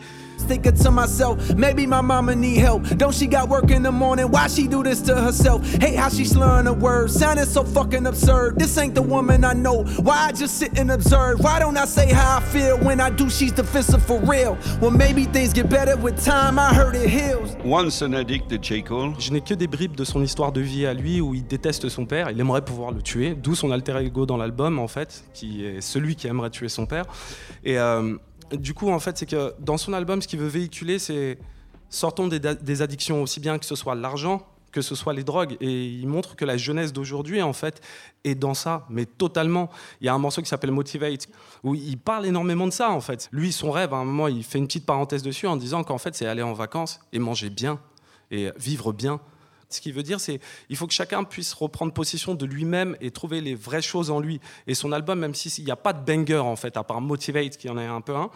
Thinking to myself, maybe my mama need help. Don't she got work in the morning? Why she do this to herself? Hate how she slurring her words, sounding so fucking absurd. This ain't the woman I know. Why I just sit and observe? Why don't I say how I feel when I do? She's defensive for real. Well, maybe things get better with time. I heard it heals. Once an addict de J. Cole. Je n'ai que des bribes de son histoire de vie à lui où il déteste son père. Il aimerait pouvoir le tuer, d'où son alter ego dans l'album, en fait, qui est celui qui aimerait tuer son père. Et euh, du coup, en fait, c'est que dans son album, ce qu'il veut véhiculer, c'est sortons des, addictions, aussi bien que ce soit l'argent, que ce soit les drogues. Et il montre que la jeunesse d'aujourd'hui, en fait, est dans ça, mais totalement. Il y a un morceau qui s'appelle Motivate, où il parle énormément de ça, en fait. Lui, son rêve, à un moment, il fait une petite parenthèse dessus en disant qu'en fait, c'est aller en vacances et manger bien, et vivre bien. Ce qui veut dire, c'est il faut que chacun puisse reprendre possession de lui-même et trouver les vraies choses en lui. Et son album, même s'il n'y a pas de banger, en fait, à part Motivate, qui en est un peu un,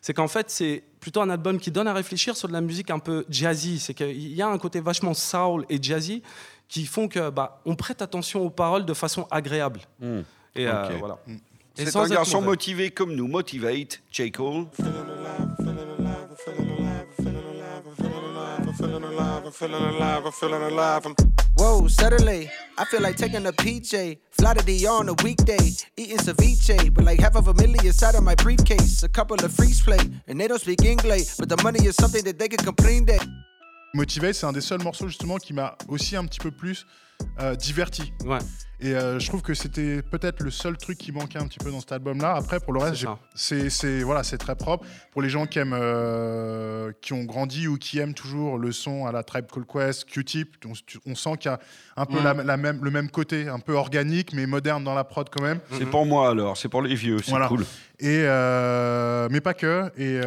c'est qu'en fait, c'est plutôt un album qui donne à réfléchir sur de la musique un peu jazzy. C'est qu'il y a un côté vachement soul et jazzy qui font que bah, on prête attention aux paroles de façon agréable. Hmm. Et euh, voilà. Hmm. C'est un garçon motivé comme nous, Motivate, J. Cole. Feeling alive, I'm feeling alive, I'm feeling alive. I'm Whoa, suddenly, I feel like taking a PJ. Fly to the on a weekday, eating ceviche. But like half of a million inside of my briefcase. A couple of freeze play, and they don't speak English. But the money is something that they can complain that. Motivate, c'est un des seuls morceaux justement qui m'a aussi un petit peu plus euh, diverti. Ouais. Et euh, je trouve que c'était peut-être le seul truc qui manquait un petit peu dans cet album-là. Après, pour le reste, c'est voilà, c'est très propre. Pour les gens qui aiment, euh, qui ont grandi ou qui aiment toujours le son à la Tribe Called Quest, Q-Tip, on, sent qu'il y a un peu mm. la, même, le même côté, un peu organique mais moderne dans la prod quand même. C'est pour moi alors, c'est pour les vieux, c'est cool. Et euh, mais pas que. Et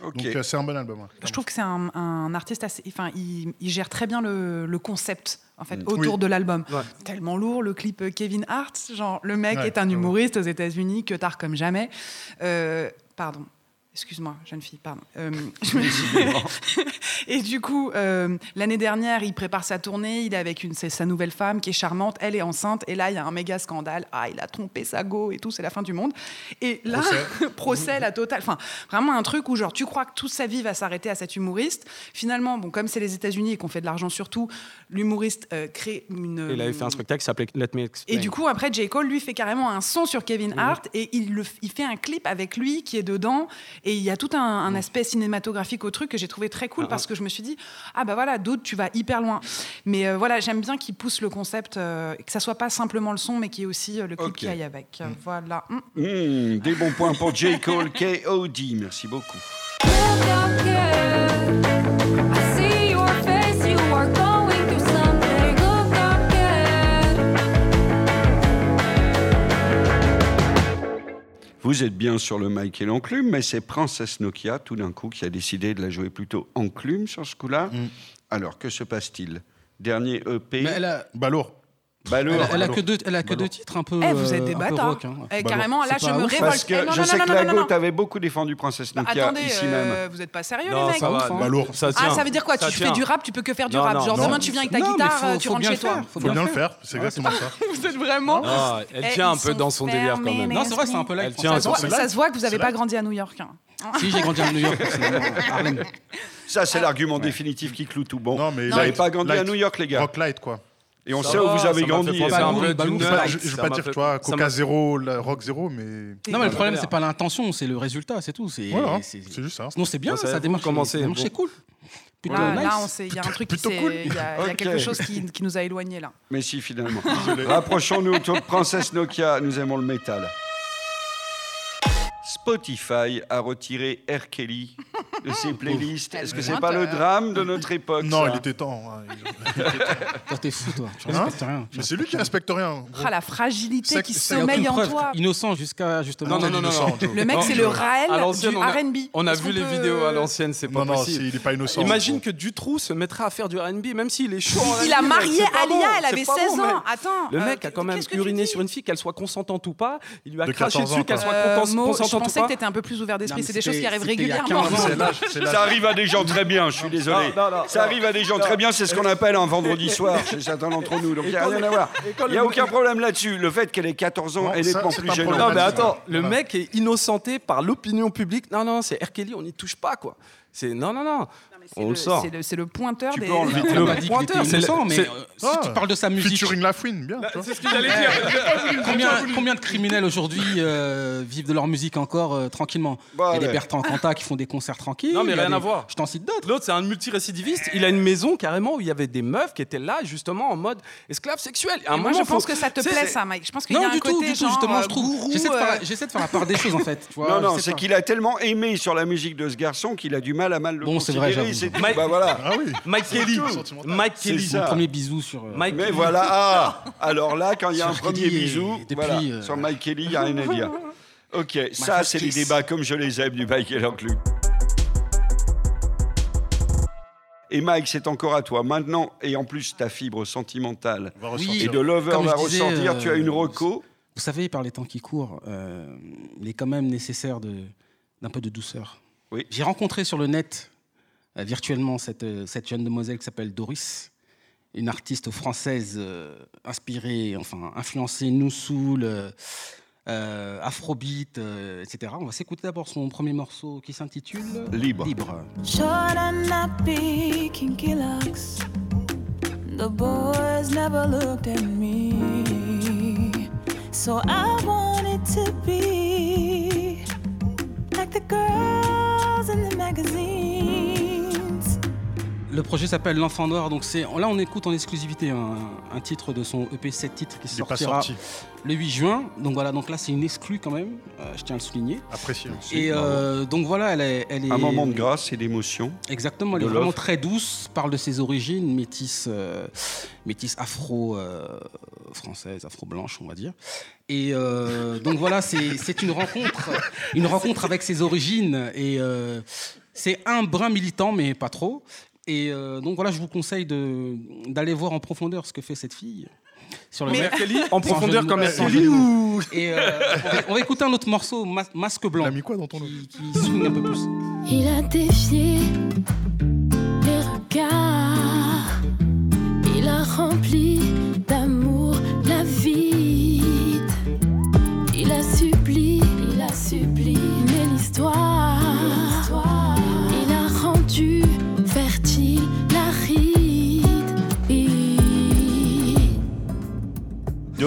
Donc euh, c'est un bon album. Je trouve que c'est un, artiste assez. Enfin, il, gère très bien le, concept en fait mm. autour de l'album. Tellement lourd le clip euh, Kevin Hart, genre le mec est un humoriste aux États-Unis que tard comme jamais. Euh, pardon. Excuse-moi, jeune fille, pardon. Euh, et du coup, euh, l'année dernière, il prépare sa tournée, il est avec une, sa nouvelle femme qui est charmante, elle est enceinte, et là, il y a un méga scandale. Ah, il a trompé sa go et tout, c'est la fin du monde. Et là, procès, la totale. Enfin, vraiment un truc où, genre, tu crois que toute sa vie va s'arrêter à cet humoriste. Finalement, bon, comme c'est les États-Unis et qu'on fait de l'argent surtout, l'humoriste euh, crée une. Il avait fait un spectacle qui s'appelait Let Me Explain. Et du coup, après, J. Cole, lui, fait carrément un son sur Kevin Hart, et il, le, il fait un clip avec lui qui est dedans. Et il y a tout un, aspect cinématographique au truc que j'ai trouvé très cool ah, parce que je me suis dit ah bah voilà d'autres tu vas hyper loin. Mais euh, voilà j'aime bien qu'ils poussent le concept euh, que ça soit pas simplement le son mais qu'il y ait aussi euh, le clip qui aille avec. Mm. voilà. Mm. Mm, des bons points pour J. Cole K.O.D merci beaucoup Vous êtes bien sur le mic et l'enclume, mais c'est Princesse Nokia, tout d'un coup, qui a décidé de la jouer plutôt enclume sur ce coup-là. Mm. Alors, que se passe-t-il? Dernier EP. Mais elle a... Elle, a que deux, elle a que deux titres un peu. Eh, vous êtes des bâtards. Hein. Eh, carrément, là, je me révolte. Parce que eh, je sais que Lago t'avais beaucoup défendu Princesse bah, Nokia attendez, ici euh, même. Vous êtes pas sérieux, les mecs ça tient. Ah, ça veut dire quoi Tu fais du rap, tu peux que faire du rap. Genre demain, tu viens avec ta guitare, tu rentres chez toi. Faut bien le faire. C'est exactement ça. Vous êtes vraiment. Ah, elle tient un peu dans son délire quand même. Non, c'est vrai, c'est un peu là. Ça se voit que vous n'avez pas grandi à New York. Hein. Si, j'ai grandi à New York, Ça, c'est l'argument définitif qui cloue tout. Bon, vous n'avez pas grandi à New York, les gars. Rock Light, quoi. Et on sait où vous avez grandi. je ne veux pas dire, tu vois, Coca 0, Rock 0, mais. Non, mais le problème, c'est pas l'intention, c'est le résultat, c'est tout. C'est juste ça. Non, c'est bien, ça démarche. C'est cool. Là, il y a un truc qui il y a, quelque chose qui, nous a éloignés là. Mais si, finalement. Rapprochons-nous autour de Princesse Nokia, nous aimons le métal. Spotify a retiré R. Kelly de ses playlists. Est-ce que c'est pas le drame de notre époque Non, il était temps. Hein. T'es fou, toi. Tu hein respectes rien. Mais c'est lui qui respecte rien. Ah, la fragilité qui sommeille en toi. Innocent jusqu'à justement. Non, non, non, non. Le mec, c'est le Raël du R&B. On a vu les vidéos à l'ancienne, c'est pas possible. Non, il est pas innocent. Imagine que Dutroux se mettrait à faire du R&B, même s'il est chaud. Il a marié Alia, elle avait 16 ans. Attends. Le mec a quand même uriné sur une fille, qu'elle soit consentante ou pas. Il lui a craché dessus, qu'elle soit consentante ou pas. Je pensais que t'étais un peu plus ouvert d'esprit. C'est des choses qui arrivent régulièrement. Ça arrive à des gens très bien, je suis désolé. Ça arrive à des gens très bien, c'est ce qu'on appelle un vendredi soir chez certains d'entre nous. Donc il n'y a rien à voir. Il n'y a aucun problème là-dessus. Le fait qu'elle ait 14 ans, elle est nettement plus gênante. Non, mais attends, le mec est innocenté par l'opinion publique. Non, non, c'est R. Kelly, on n'y touche pas, quoi. C'est non, non, non. On le, sort. C'est le, pointeur tu des. le pointeur, c'est le mais euh, si tu ah. parles de sa musique. Featuring La Fouine, bien. Bah, c'est ce que j'allais dire. combien, combien, de criminels aujourd'hui euh, vivent de leur musique encore euh, tranquillement? Bah, Il y a des Bertrand Cantat qui font des concerts tranquilles. Non, mais rien à voir. Je t'en cite d'autres. L'autre, c'est un multirécidiviste. Il a une maison carrément où il y avait des meufs qui étaient là justement en mode esclave sexuel. Et moi, je pense que ça te plaît, ça, Mike. Je pense qu'il y a un côté justement, je trouve. J'essaie de faire la part des choses en fait. Non, non, c'est qu'il a tellement aimé sur la musique de ce garçon qu'il a du mal à mal le. Bon, c'est vrai, Bah voilà. Ah oui. Mike Kelly. Mike Kelly. Son premier bisou sur. Euh, Mike Mais voilà. Ah, alors là, quand il y a un premier bisou, voilà, euh, sur Mike Kelly, il n'y a rien à dire. Ok, ça, c'est les débats comme je les aime du Mike et Club. Et Mike, c'est encore à toi. Maintenant, et en plus, ta fibre sentimentale et de lover va ressortir. tu as une euh, reco. Vous savez, par les temps qui courent, il est quand même nécessaire d'un peu de douceur. Oui. J'ai rencontré sur le net euh, virtuellement cette, euh, cette, jeune demoiselle qui s'appelle Doris, une artiste française euh, inspirée, enfin influencée New Soul, Afrobeat, etc. On va s'écouter d'abord son premier morceau qui s'intitule Libre. Libre. The boys never looked at me, so I wanted to be like the girls in the magazine. Le projet s'appelle L'Enfant Noir. Donc c'est là on écoute en exclusivité un, titre de son EP 7 titres qui sortira le 8 juin. Donc voilà, donc là c'est une exclue quand même. Euh, je tiens à le souligner. Apprécié. Et euh, donc voilà, elle est, elle est, un moment de grâce et d'émotion. Exactement, elle est vraiment très douce. Parle de ses origines métis, euh, afro française, afro blanche, on va dire. Et donc voilà, c'est une rencontre, une rencontre avec ses origines et C'est un brin militant, mais pas trop. Et donc voilà, je vous conseille d'aller voir en profondeur ce que fait cette fille sur le mais... en profondeur comme elle Et euh, on, va, écouter un autre morceau, Masque Blanc. Il a mis quoi dans ton qui, qui swing un peu plus. Il a défié les regards. Il a rempli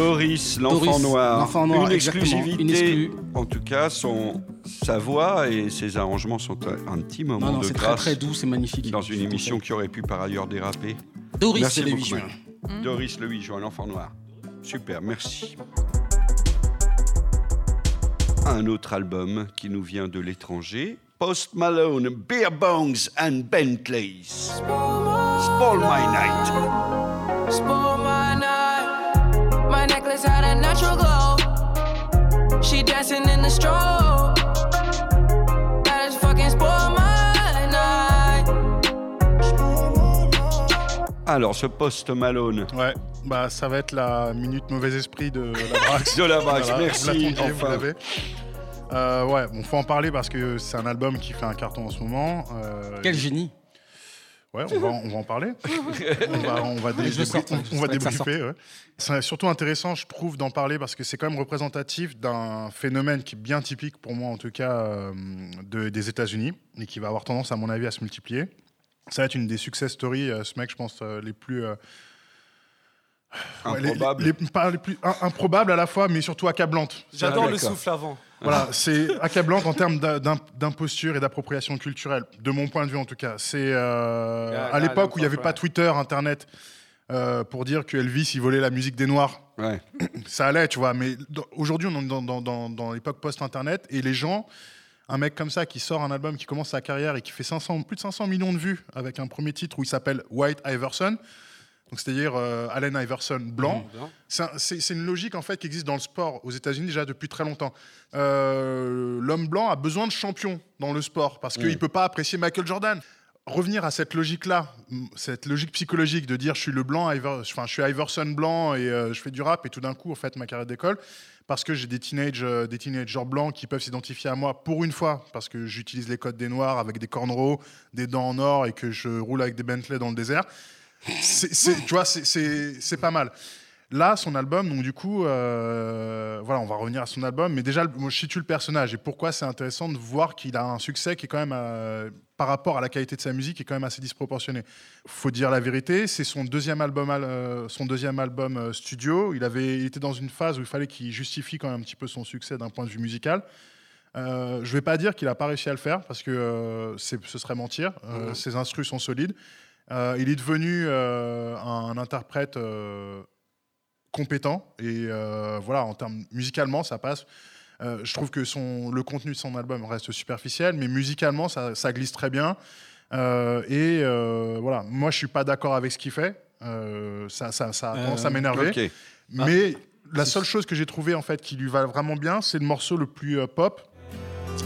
Doris, l'enfant noir. une exclusivité. en tout cas, son, sa voix et ses arrangements sont un petit moment de grâce. C'est très très doux, c'est magnifique. Dans une émission qui aurait pu par ailleurs déraper. Doris, le 8 juin. Doris, le 8 juin, l'enfant noir. Super, merci. Un autre album qui nous vient de l'étranger. Post Malone, Beer Bongs and Bentleys. Spoil My Night. Spoil My Night. Alors, ce post Malone. Ouais, bah ça va être la minute mauvais esprit de la Brax. de la Brax, merci. enfin. Euh, ouais, bon, faut en parler parce que c'est un album qui fait un carton en ce moment. Euh, Quel génie Ouais, on va, on va en parler. on va, on va, débriefer. C'est surtout intéressant, je trouve, d'en parler parce que c'est quand même représentatif d'un phénomène qui est bien typique pour moi, en tout cas, euh, de, des États-Unis et qui va avoir tendance, à mon avis, à se multiplier. Ça va être une des success stories, euh, ce mec, je pense, euh, les plus. improbables. Les, pas les plus improbables à la fois, mais surtout accablantes. J'adore le souffle avant. Voilà, c'est accablant en termes d'imposture et d'appropriation culturelle, de mon point de vue en tout cas. C'est euh, à l'époque où il n'y avait pas Twitter, Internet, euh, pour dire que Elvis il volait la musique des Noirs. Ouais. Ça allait, tu vois. Mais aujourd'hui, on est dans, dans, dans, l'époque post-Internet et les gens, un mec comme ça qui sort un album, qui commence sa carrière et qui fait 500, plus de 500 millions de vues avec un premier titre où il s'appelle White Iverson c'est-à-dire euh, Allen Iverson blanc. Mmh, c'est une logique en fait qui existe dans le sport aux États-Unis déjà depuis très longtemps. Euh, l'homme blanc a besoin de champions dans le sport parce qu'il ne peut pas apprécier Michael Jordan. Revenir à cette logique-là, cette logique psychologique de dire je suis le blanc, enfin je suis Iverson blanc et euh, je fais du rap et tout d'un coup en fait ma carrière d'école parce que j'ai des teenage, des teenagers blancs qui peuvent s'identifier à moi pour une fois parce que j'utilise les codes des noirs avec des cornrows, des dents en or et que je roule avec des Bentley dans le désert c'est, tu vois, c'est pas mal. Là, son album, donc du coup, euh, voilà, on va revenir à son album, mais déjà, moi, je situe le personnage et pourquoi c'est intéressant de voir qu'il a un succès qui est quand même, euh, par rapport à la qualité de sa musique, qui est quand même assez disproportionné. Faut dire la vérité, c'est son deuxième album, euh, son deuxième album studio. Il avait, il était dans une phase où il fallait qu'il justifie quand même un petit peu son succès d'un point de vue musical. Euh, je vais pas dire qu'il a pas réussi à le faire parce que ce serait mentir. Mmh. Ses instrus sont solides. Euh, il est devenu euh, un, interprète euh, compétent et voilà, en termes musicalement, ça passe. je trouve que son, le contenu de son album reste superficiel, mais musicalement, ça, glisse très bien. et voilà, moi, je suis pas d'accord avec ce qu'il fait. ça, ça, ça commence à m'énerver. Mais la seule chose que j'ai trouvé en fait qui lui va vraiment bien, c'est le morceau le plus pop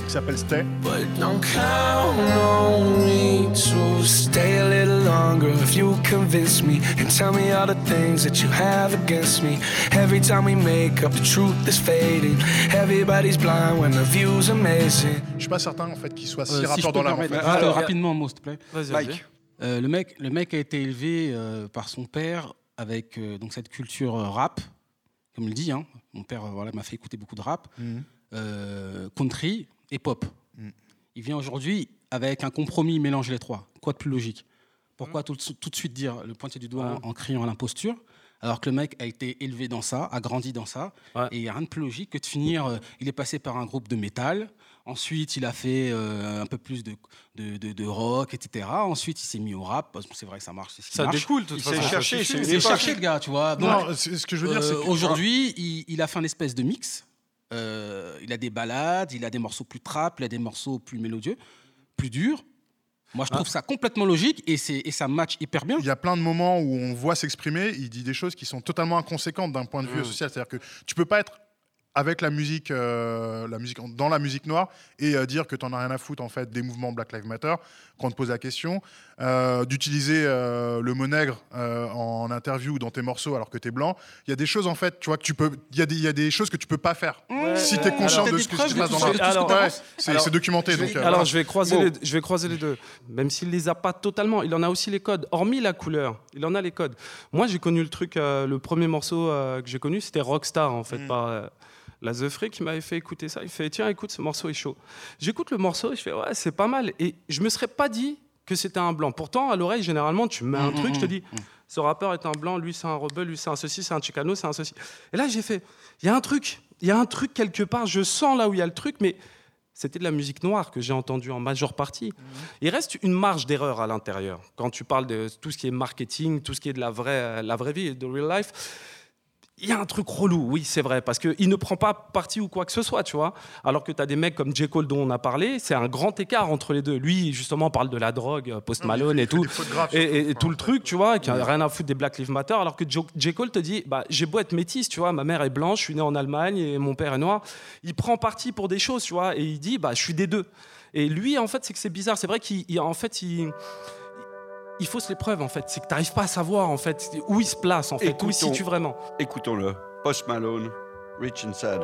qui s'appelle Stay. But don't count on me to stay a little longer if you convince me and tell me all the things that you have against me. Every time we make up, the truth is fading. Everybody's blind when the view's amazing. Je suis pas certain en fait qu'il soit si euh, rappeur dans la euh, rapidement, mot, s'il te plaît. Mike. Euh, le, mec, le mec a été élevé euh, par son père avec euh, donc cette culture euh, rap, comme il dit. Hein. Mon père voilà, m'a fait écouter beaucoup de rap. Mm -hmm. country, et pop. Mm. Il vient aujourd'hui avec un compromis, il mélange les trois. Quoi de plus logique? Pourquoi mm. tout, de suite dire le pointier du doigt en, criant à l'imposture alors que le mec a été élevé dans ça, a grandi dans ça, et il n'y a rien de plus logique que de finir. Euh, il est passé par un groupe de métal, ensuite il a fait euh, un peu plus de, de, de, rock, etc. Ensuite il s'est mis au rap, c'est vrai que ça marche. ça découle, tout façon. cherché, c'est cherché le gars, tu vois. Non, ce que je veux dire, c'est euh, Aujourd'hui, il, il, a fait un espèce de mix euh, il a des balades, il a des morceaux plus trap, il a des morceaux plus mélodieux, plus durs. Moi, je trouve ah. ça complètement logique et, et ça match hyper bien. Il y a plein de moments où on voit s'exprimer, il dit des choses qui sont totalement inconséquentes d'un point de vue mmh. social. C'est-à-dire que tu peux pas être avec la musique, euh, la musique dans la musique noire et euh, dire que tu n'en as rien à foutre en fait des mouvements Black Lives Matter quand on te pose la question, euh, d'utiliser le mot nègre en interview ou dans tes morceaux alors que tu es blanc. Il y a des choses en fait, tu vois que tu peux, il y a des, il y a des choses que tu peux pas faire si tu es conscient de ce qui se passe dans la. C'est documenté. donc, alors je vais croiser, les, je vais croiser les deux. Même s'il les a pas totalement, il en a aussi les codes. Hormis la couleur, il en a les codes. Moi j'ai connu le truc, le premier morceau que j'ai connu, c'était Rockstar en fait mm. par la The Free qui m'avait fait écouter ça. Il fait Tiens, écoute, ce morceau est chaud. J'écoute le morceau et je fais Ouais, c'est pas mal. Et je me serais pas dit que c'était un blanc. Pourtant, à l'oreille, généralement, tu mets un mm, truc, mm, je te mm, dis Ce rappeur est un blanc, lui, c'est un rebelle, lui, c'est un ceci, c'est un chicano, c'est un ceci. Et là, j'ai fait Il y a un truc, il y a un truc quelque part, je sens là où il y a le truc, mais c'était de la musique noire que j'ai entendue en majeure partie. Il reste une marge d'erreur à l'intérieur. Quand tu parles de tout ce qui est marketing, tout ce qui est de la vraie, la vraie vie, de real life, il y a un truc relou, oui, c'est vrai, parce qu'il ne prend pas parti ou quoi que ce soit, tu vois. Alors que tu as des mecs comme J. Cole dont on a parlé, c'est un grand écart entre les deux. Lui, justement, parle de la drogue, euh, Post Malone et tout, et, tout le truc, tu vois, qui a rien à foutre des Black Lives Matter. Alors que J. Cole te dit, bah, j'ai beau être métisse, tu vois, ma mère est blanche, je suis né en Allemagne et mon père est noir. Il prend parti pour des choses, tu vois, et il dit, bah, je suis des deux. Et lui, en fait, c'est que c'est bizarre. C'est vrai qu'il, en fait, il il faut l'épreuve en fait. C'est que tu n'arrives pas à savoir en fait où il se place en fait, où il se situe vraiment. Écoutons-le. Post Malone, Rich and Sad.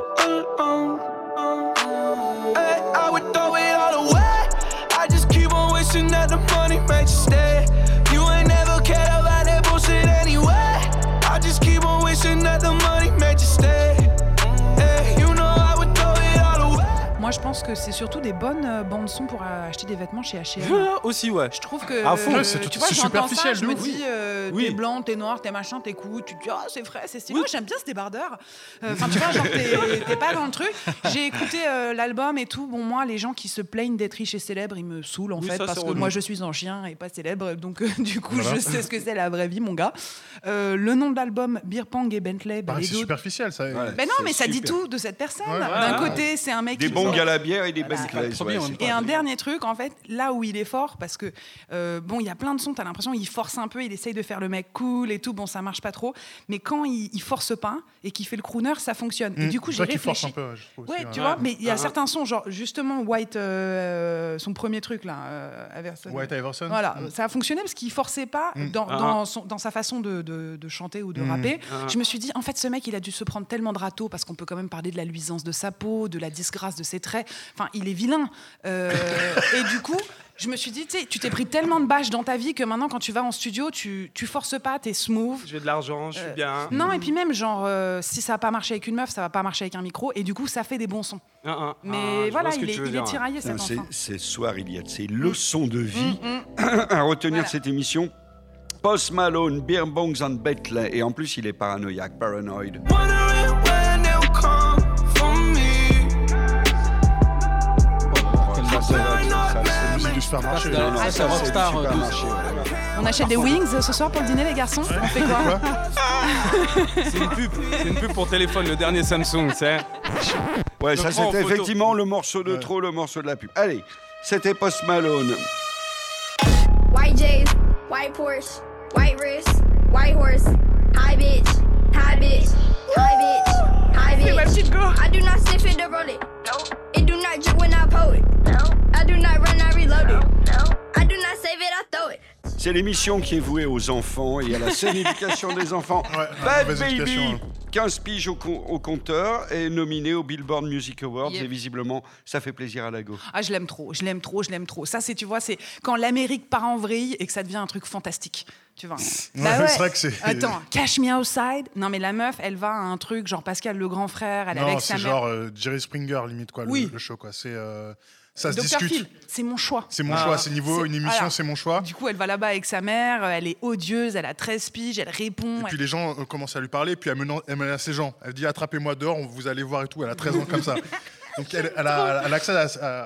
Que c'est surtout des bonnes euh, bandes son pour acheter des vêtements chez H&M. Aussi, ouais. Je trouve que c'est tu vois, superficiel. Ça, je me dis, euh, t'es blanc, t'es noir, t'es machin, t'écoutes, tu te dis, oh, c'est frais, c'est stylé. Moi, j'aime bien ce débardeur. Euh, enfin, tu vois, genre, t'es pas dans le truc. J'ai écouté l'album et tout. Bon, moi, les gens qui se plaignent d'être riches et célèbres, ils me saoulent en fait, parce que moi, je suis un chien et pas célèbre. Donc, du coup, je sais ce que c'est la vraie vie, mon gars. le nom de l'album, Beer Pong et Bentley. Bah, c'est superficiel, ça. Mais non, mais ça dit tout de cette personne. D'un côté, c'est un mec qui à la bière et des Et un dernier truc, en fait, là où il est fort, parce que euh, bon, il y a plein de sons, t'as l'impression il force un peu, il essaye de faire le mec cool et tout, bon, ça marche pas trop. Mais quand il, force pas et qu'il fait le crooner, ça fonctionne. Et mmh. du coup, j'ai réfléchi. Force un peu, je trouve ouais, tu vois, mais il y a certains sons, genre justement White, euh, son premier truc là, euh, White Iverson. Voilà, mmh. ça a fonctionné parce qu'il forçait pas mmh. dans, dans, son, dans, sa façon de, de, chanter ou de rapper. Je me suis dit, en fait, ce mec, il a dû se prendre tellement de râteaux parce qu'on peut quand même parler de la luisance de sa peau, de la disgrâce de ses traits. Enfin, il est vilain. Euh, et du coup, je me suis dit, tu t'es pris tellement de bâches dans ta vie que maintenant, quand tu vas en studio, tu, tu forces pas, t'es smooth. J'ai de l'argent, je suis euh, bien. Non, et puis même, genre, euh, si ça va pas marché avec une meuf, ça va pas marcher avec un micro, et du coup, ça fait des bons sons. Ah, ah, Mais ah, voilà, il, est, il est, tiraillé, cet enfant. C'est soir, il y a ces leçons de vie mm, mm. à retenir de cette émission. Post Malone, Beer Bongs and Bentley, et en plus, il est paranoïaque, paranoïde. On achète des wings ce soir pour le dîner, les garçons On fait quoi C'est une pub. C'est une pub pour téléphone, le dernier Samsung, c'est. Ouais, ça c'était effectivement le morceau de trop, le morceau de la pub. Allez, c'était Post Malone. White J's, white Porsche, white wrist, white horse, high bitch, high bitch, high bitch, high bitch. I do not sniff it to roll it. not drip when I pour it. No. I do not run, I reload it. No. I do not save it, I throw it. C'est l'émission qui est vouée aux enfants et à la saine éducation des enfants. Bad Baby, 15 hein. piges au, compteur, et nominé au Billboard Music Awards. Et visiblement, ça fait plaisir à la go. Ah, je l'aime trop, je l'aime trop, je l'aime trop. Ça, c'est, tu vois, c'est quand l'Amérique part en vrille et que ça devient un truc fantastique. Tu vois. Bah c'est vrai que c'est. Attends, Cash Me Outside? Non, mais la meuf, elle va à un truc genre Pascal le grand frère. Elle non, avec sa mère. genre euh, Jerry Springer limite quoi. Le, show quoi. C'est. Euh, ça se discute. c'est mon choix. C'est mon choix, c'est niveau une émission, c'est mon choix. Du coup, elle va là-bas avec sa mère, elle est odieuse, elle a 13 piges, elle répond. Et puis les gens euh, commencent à lui parler, puis elle menace ses gens. Elle dit attrapez-moi dehors, vous allez voir et tout. Elle a 13 ans comme ça. Donc elle, a, accès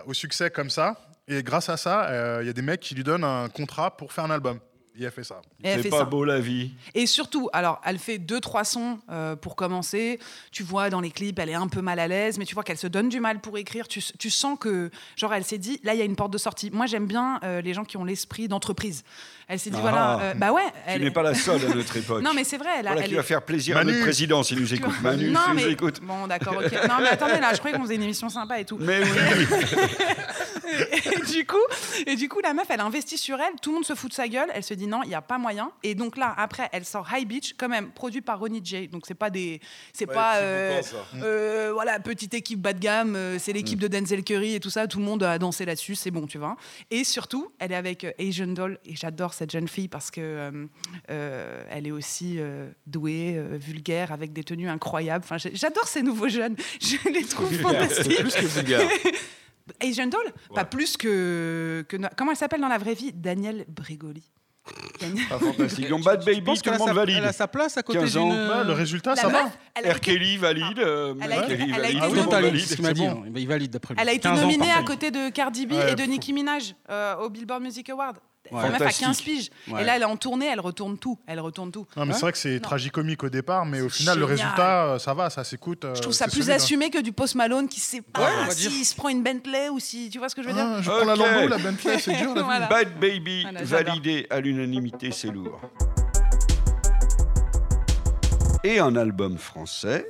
au succès comme ça. Et grâce à ça, euh, il y a des mecs qui lui donnent un contrat pour faire un album. Et elle fait ça. C'est pas beau la vie. Et surtout, alors, elle fait deux, trois sons euh, pour commencer. Tu vois, dans les clips, elle est un peu mal à l'aise, mais tu vois qu'elle se donne du mal pour écrire. Tu, tu sens que, genre, elle s'est dit, là, il y a une porte de sortie. Moi, j'aime bien euh, les gens qui ont l'esprit d'entreprise. Elle s'est dit, voilà, ah. euh, bah ouais. Elle... Tu n'es pas la seule à notre époque. non, mais c'est vrai. Elle, voilà qui va faire plaisir à notre président s'il nous écoute. Manu, non, mais... nous écoute. Bon, d'accord, ok. Non, mais attendez, là, je croyais qu'on faisait une émission sympa et tout. Mais oui. et, du coup, et du coup, la meuf, elle investit sur elle. Tout le monde se fout de sa gueule. Elle se dit, non, il n'y a pas moyen. Et donc là, après, elle sort High Beach, quand même, produit par Ronnie J. Donc c'est pas des. C'est pas. Euh, euh, voilà, petite équipe bas de gamme. Euh, c'est l'équipe mm. de Denzel Curry et tout ça. Tout le monde a dansé là-dessus. C'est bon, tu vois. Et surtout, elle est avec Asian Doll. Et j'adore cette jeune fille parce que euh, euh, elle est aussi euh, douée, vulgaire, avec des tenues incroyables. Enfin, j'adore ces nouveaux jeunes. Je les trouve fantastiques. plus que vulgaire. Asian Doll? Pas plus que, que. Comment elle s'appelle dans la vraie vie? Danielle Brigoli. Pas fantastique. Donc Bad Baby, tout le monde valide. Elle a sa place à côté d'une... le résultat, ça va. R. Kelly valide. Elle a été, lui. Elle a été nominée à côté de Cardi B et de Nicki Minaj au Billboard Music Award. La meuf a 15 piges. Et là, elle est en tournée, elle retourne tout. Elle retourne tout. Non, mais c'est vrai que c'est tragicomique au départ, mais au final, le résultat, euh, ça va, ça s'écoute. Je trouve ça plus assumé que du Post Malone qui sait pas s'il se prend une Bentley ou si. Tu vois ce que je veux dire ah, Je prends la Lambo, la Bentley, c'est dur. Bad Baby, validé à l'unanimité, c'est lourd. Et un album français.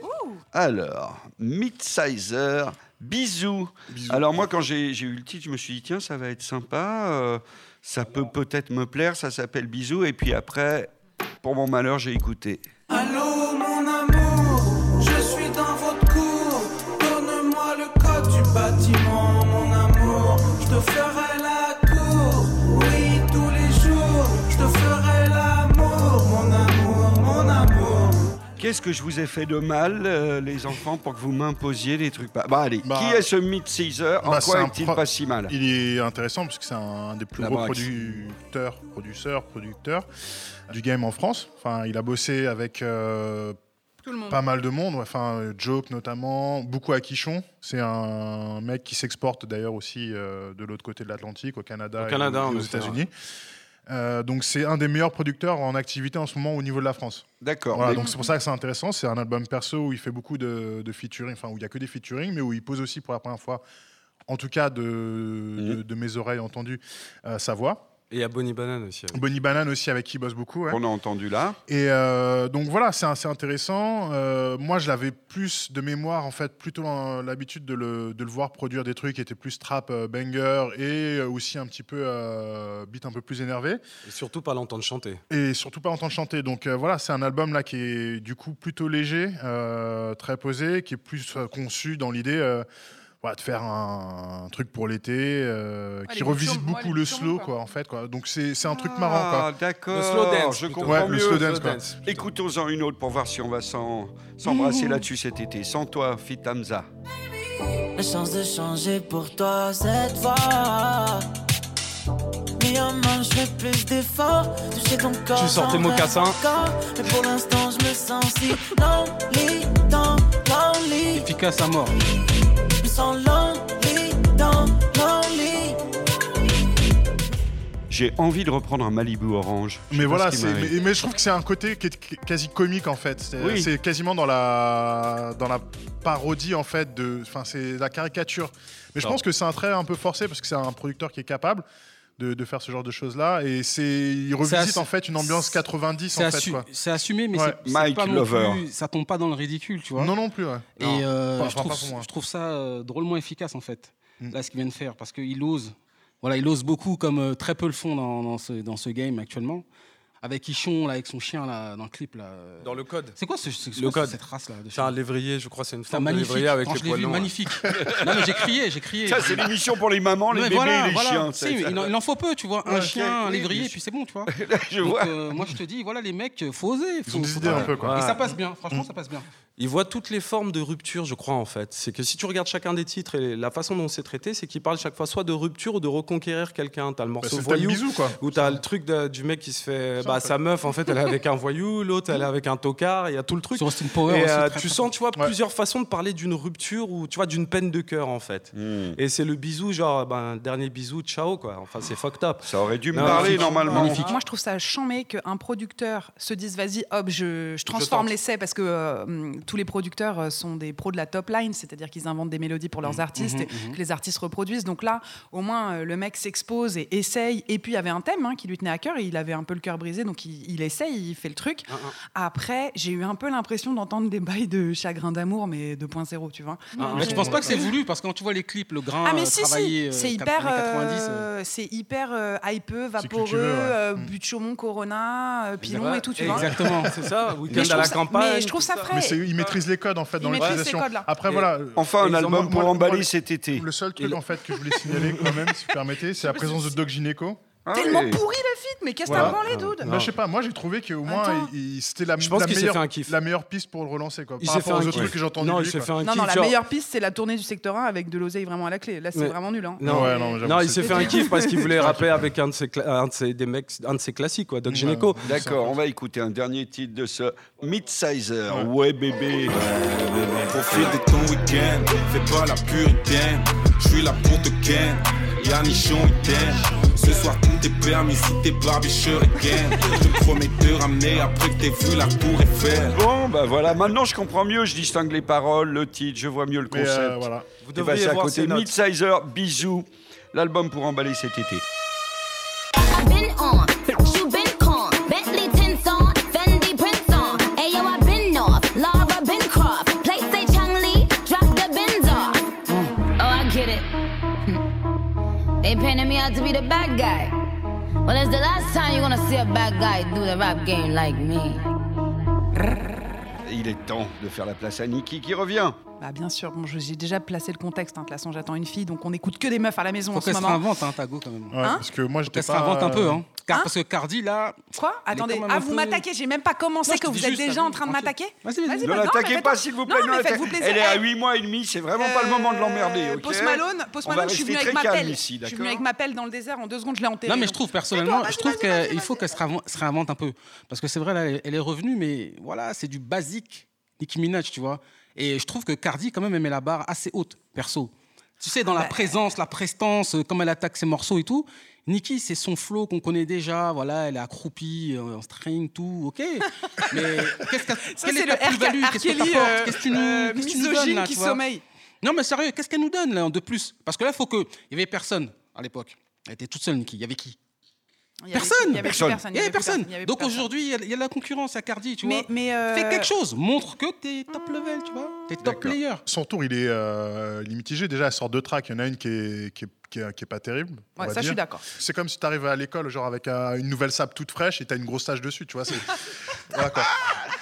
Alors, Midsizer. Bisous. Alors moi, quand j'ai eu le titre, je me suis dit, tiens, ça va être sympa. Euh, ça peut peut-être me plaire, ça s'appelle Bisous. Et puis après, pour mon malheur, j'ai écouté. Allô mon amour, je suis dans votre cour. Donne-moi le code du bâtiment, mon amour. Je te ferai Qu'est-ce que je vous ai fait de mal, euh, les enfants, pour que vous m'imposiez des trucs Bah allez, bah, qui est ce Meat Caesar En bah, quoi est-il pas si mal Il est intéressant parce que c'est un des plus gros producteurs, producteurs, producteurs du game en France. Enfin, il a bossé avec euh, pas mal de monde, enfin Joke notamment, beaucoup à Quichon. C'est un mec qui s'exporte d'ailleurs aussi euh, de l'autre côté de l'Atlantique, au Canada, et aux États-Unis. Euh, donc c'est un des meilleurs producteurs en activité en ce moment au niveau de la France. D'accord. donc c'est pour ça que c'est intéressant. C'est un album perso où il fait beaucoup de, featuring, enfin où il y a que des featuring, mais où il pose aussi pour la première fois, en tout cas de, mhm. mes oreilles entendues, euh, sa voix. Et il y a Bonnie Banane aussi. Bonnie Banane aussi, avec qui il bosse beaucoup. On a entendu là. Et euh, donc voilà, c'est assez intéressant. Euh, moi, je l'avais plus de mémoire, en fait, plutôt l'habitude de le, de le, voir produire des trucs qui étaient plus trap, euh, banger et aussi un petit peu beat un peu plus énervé. Et surtout pas l'entendre chanter. Et surtout pas l'entendre chanter. Donc voilà, c'est un album là qui est du coup plutôt léger, très posé, qui est plus conçu dans l'idée de faire un, truc pour l'été euh, qui revisite beaucoup le slow, quoi. en fait. Quoi. Donc c'est un truc ah, marrant. Quoi. D'accord. Le slow dance. Je comprends mieux. Le slow dance. Écoutons-en une autre pour voir si on va s'embrasser là-dessus cet été. Sans toi, Fitamza. La chance de changer pour toi cette fois. je fais plus d'efforts. Toucher ton corps. Tu sors tes mocassins. Mais pour l'instant, je me sens si lonely, dans lonely. Efficace à mort. J'ai envie de reprendre un Malibu orange. mais voilà, mais, je trouve que c'est un côté qui est quasi comique en fait. C'est quasiment dans la, dans la parodie en fait de, enfin c'est la caricature. Mais je pense que c'est un trait un peu forcé parce que c'est un producteur qui est capable. De, faire ce genre de choses là et c'est il revisite en fait une ambiance 90 en fait c'est assumé mais c'est pas plus, ça tombe pas dans le ridicule tu vois. Non non plus et euh, je, trouve, ça euh, drôlement efficace en fait mm. là ce qu'il vient de faire parce qu'il ose voilà, il ose beaucoup, comme euh, très peu le font dans, ce, dans ce game actuellement avec Ichon, là, avec son chien là, dans le clip. Là. Dans le code. C'est quoi, ce, le code. cette race là C'est un lévrier, je crois, c'est une forme de lévrier avec les poils Magnifique. non mais j'ai crié, j'ai crié. Ça c'est l'émission pour les mamans, les bébés et les chiens. il, en, faut peu, tu vois, un chien, un lévrier, puis c'est bon, tu vois. je vois. Euh, moi je te dis, voilà les mecs, faut oser. Faut, Ils ont des idées un peu quoi. Et ça passe bien, franchement ça passe bien. Il voit toutes les formes de rupture, je crois, en fait. C'est que si tu regardes chacun des titres et la façon dont c'est traité, c'est qu'il parle chaque fois soit de rupture ou de reconquérir quelqu'un. T'as le bah, morceau voyou, bisou, quoi. ou t'as le truc du mec qui se fait. bah, sa meuf, en fait, elle est avec un voyou, l'autre, elle est avec un tocard, il y a tout le truc. Power et euh, tu sens, tu vois, plusieurs façons de parler d'une rupture ou, tu vois, d'une peine de cœur, en fait. Hmm. Et c'est le bisou, genre, ben, dernier bisou, ciao, quoi. Enfin, c'est fucked up. Ça aurait dû me parler, normalement. Moi, je trouve ça chambé qu'un producteur se dise, vas-y, hop, je, transforme l'essai parce que euh, tous les producteurs euh, sont des pros de la top line, c'est-à-dire qu'ils inventent des mélodies pour leurs mmh, artistes mmh, et mmh. que les artistes reproduisent. Donc là, au moins, euh, le mec s'expose et essaye. Et puis, il y avait un thème hein, qui lui tenait à cœur et il avait un peu le cœur brisé, donc il, essaye, il fait le truc. Ah, ah. Après, j'ai eu un peu l'impression d'entendre des bails de chagrin d'amour, mais 2.0, tu vois. Ah, mais tu penses pas que c'est voulu? Parce que quand tu vois les clips, le grain ah, mais si, si. c'est hyper, c'est hyper hypeux, vaporeux, but de Chaumont, Corona, Pilon et tout, tu vois. Exactement, c'est ça. Week-end à la campagne. Mais je trouve ça frais. Mais il maîtrise les codes en fait dans l'utilisation. Après, voilà. Enfin, un album pour emballer cet été. Le seul truc, en fait, que je voulais signaler quand même, si vous permettez, c'est la présence de Doc Gineco. Ah Tellement pourri le feat, mais qu'est-ce que t'as branlé, dude bah, Je sais pas, moi j'ai trouvé qu'au moins c'était la, meilleure, la meilleure piste pour le relancer. Quoi, il par rapport aux autres trucs que j'ai entendus. Non, lui, fait un non, non, la meilleure piste c'est la tournée du secteur 1 avec de l'oseille vraiment à la clé. Là c'est vraiment nul. Hein. Non, ouais, non, non il s'est fait un kiff parce qu'il voulait rapper avec un de ses, un de ses, des mecs, un de ses classiques, quoi, Doc Gineco. D'accord, on va écouter un dernier titre de ce Midsizer. Ouais, bébé. Profite de ton week-end, fais pas la puritaine. Je suis là pour te ken, y'a nichon, il Ce soir, tout est permis si t'es barbicheur et Je te promets de ramener après que t'aies vu la tour Eiffel. Bon, bah voilà, maintenant je comprends mieux, je distingue les paroles, le titre, je vois mieux le concept. Euh, voilà. Vous eh ben, devriez voir à côté Midsizer, bisous, l'album pour emballer cet été. Painting me out to be the bad guy. Well, it's the last time you're gonna see a bad guy do the rap game like me. Il est temps de faire la place à Nikki qui revient. Bah bien sûr, bon, j'ai déjà placé le contexte. Hein, de toute façon, j'attends une fille, donc on écoute que des meufs à la maison Faut en ce moment. Faut qu'elle se réinvente, hein, Tago, quand même. Ouais, hein parce que moi, j'étais pas... se réinvente un peu, hein. Car, hein parce que Cardi, là... Quoi Attendez, ah, vous m'attaquez, j'ai même pas commencé que vous êtes déjà en train de m'attaquer Vas-y, vas-y. Ne l'attaquez pas, s'il vous plaît. Non, Elle est à 8 mois et demi, c'est vraiment pas le moment de l'emmerder, euh, Post Malone, Post Malone, je suis venu avec ma pelle. Je suis venu avec ma pelle dans le désert, en deux secondes, je l'ai enterré. Non, mais je trouve, personnellement, je trouve qu'il faut qu'elle se réinvente un peu. Parce que c'est vrai, elle est revenue, mais voilà, c'est du basique Nicki Minaj, tu vois. Et je trouve que Cardi, quand même, elle met la barre assez haute, perso. Tu sais, dans la bah, présence, la prestance, euh, comme elle attaque ses morceaux et tout. Nicki, c'est son flow qu'on connaît déjà. Voilà, elle est accroupie, euh, en string, tout, ok. Mais qu'est-ce que, quelle est la plus-value? Qu'est-ce que tu euh, Qu'est-ce que tu nous, euh, qu'est-ce tu nous donnes là, qui sommeille. Non, mais sérieux, qu'est-ce qu'elle nous donne là de plus? Parce que là, il faut que. Il y avait personne à l'époque. Elle était toute seule, Nicki. Il y avait qui? Personne. Il y avait personne. Il y avait personne. Donc aujourd'hui, il y a la concurrence à Cardi, tu vois. Mais euh, Fais quelque chose. Montre que t'es top level, tu vois. T'es top player. Son tour, il est euh, mitigé. Déjà, elle sort deux tracks. Il y en a une qui est, qui est, pas terrible. Ouais, ça, je suis d'accord. C'est comme si tu arrives à l'école, genre avec une nouvelle sable toute fraîche et tu as une grosse tache dessus, tu vois. C'est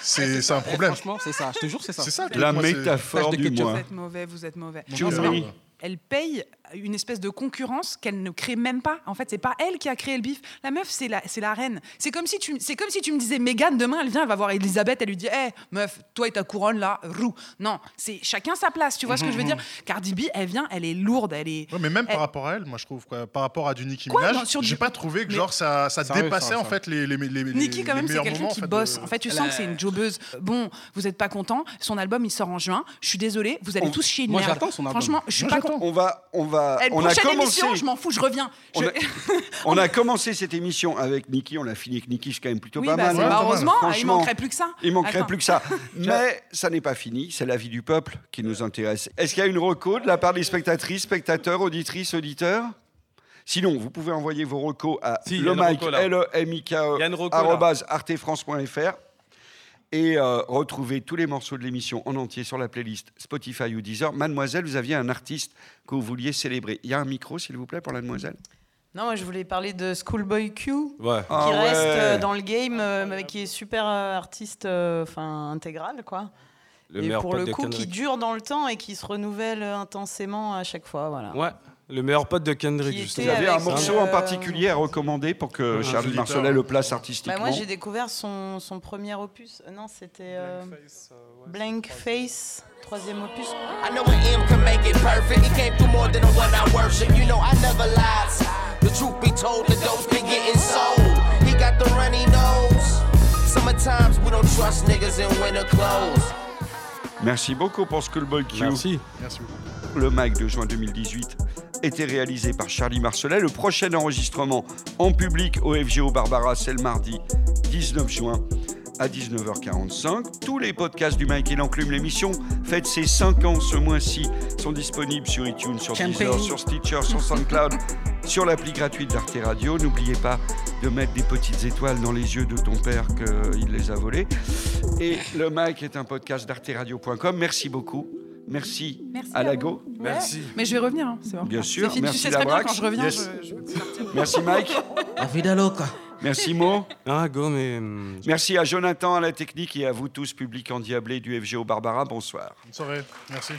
c'est un problème. Franchement, c'est ça. Je te jure, c'est ça. C'est ça. La métaphore du mois. Vous êtes mauvais, vous êtes mauvais elle paye une espèce de concurrence qu'elle ne crée même pas. En fait, c'est pas elle qui a créé le bif. La meuf, c'est la, c'est la reine. C'est comme si tu, c'est comme si tu me disais, Mégane, demain, elle vient, elle va voir Elisabeth, elle lui dit, hé, meuf, toi et ta couronne là, roux. Non, c'est chacun sa place. Tu vois ce que je veux dire? Cardi B, elle vient, elle est lourde, elle est. mais même par rapport à elle, moi je trouve quoi, par rapport à du Nicki Minaj, j'ai pas trouvé que genre ça, ça dépassait en fait les les les. Nicki quand même, c'est quelqu'un qui bosse. En fait, tu sens que c'est une jobeuse. Bon, vous êtes pas content. Son album, il sort en juin. Je suis désolée, vous allez tous chier une merde. Franchement, je suis pas content. On va, on on a commencé. je m'en fous, je reviens. On, a, commencé cette émission avec Niki, on l'a fini avec Niki, c'est quand même plutôt pas bah, mal. heureusement, il manquerait plus que ça. Il manquerait plus que ça. Mais ça n'est pas fini, c'est la vie du peuple qui nous intéresse. Est-ce qu'il y a une reco de la part des spectatrices, spectateurs, auditrices, auditeurs? Sinon, vous pouvez envoyer vos recos à le mic, l e m i k e artefrance.fr et euh, retrouver tous les morceaux de l'émission en entier sur la playlist Spotify ou Deezer. Mademoiselle, vous aviez un artiste que vous vouliez célébrer. Il y a un micro, s'il vous plaît, pour la demoiselle? Non, moi je voulais parler de Schoolboy Q, qui ah reste euh, dans le game, euh, qui est super artiste, enfin intégral, quoi. Le et pour le coup, qui dure dans le temps et qui se renouvelle intensément à chaque fois, voilà. Ouais. Le meilleur pote de Kendrick, justement. Vous avez un morceau en particulier à recommander pour que Charlie Marcelet le place artistiquement bah Moi, j'ai découvert son, son, premier opus. non, c'était Blank Face. troisième opus. I know an M can make it perfect. He came through more than the one I worship. You know I never lied. The truth be told, the dope been getting sold. He got the runny nose. Sometimes we don't trust niggas in winter clothes. Merci beaucoup pour Schoolboy Q. Merci. Merci beaucoup. Le mag de juin 2018 était réalisé par Charlie Marcelet. Le prochain enregistrement en public au FGO Barbara, c'est le mardi 19 juin à 19h45. Tous les podcasts du Mike et l'Enclume, l'émission fête ses 5 ans ce mois-ci, sont disponibles sur iTunes, sur Deezer, sur Stitcher, sur SoundCloud, sur l'appli gratuite d'Arte Radio. N'oubliez pas de mettre des petites étoiles dans les yeux de ton père qu'il les a volés. Et le Mike est un podcast d'arteradio.com. Merci beaucoup. Merci, à Lago. Merci. Mais je vais revenir, hein, c'est bon. Bien sûr. Merci tu sais très bien quand je reviens, je, je Merci Mike. Merci Mo. Ah, go, mais... Merci à Jonathan à la technique et à vous tous, public endiablé du FGO Barbara. Bonsoir. Bonne soirée. Merci.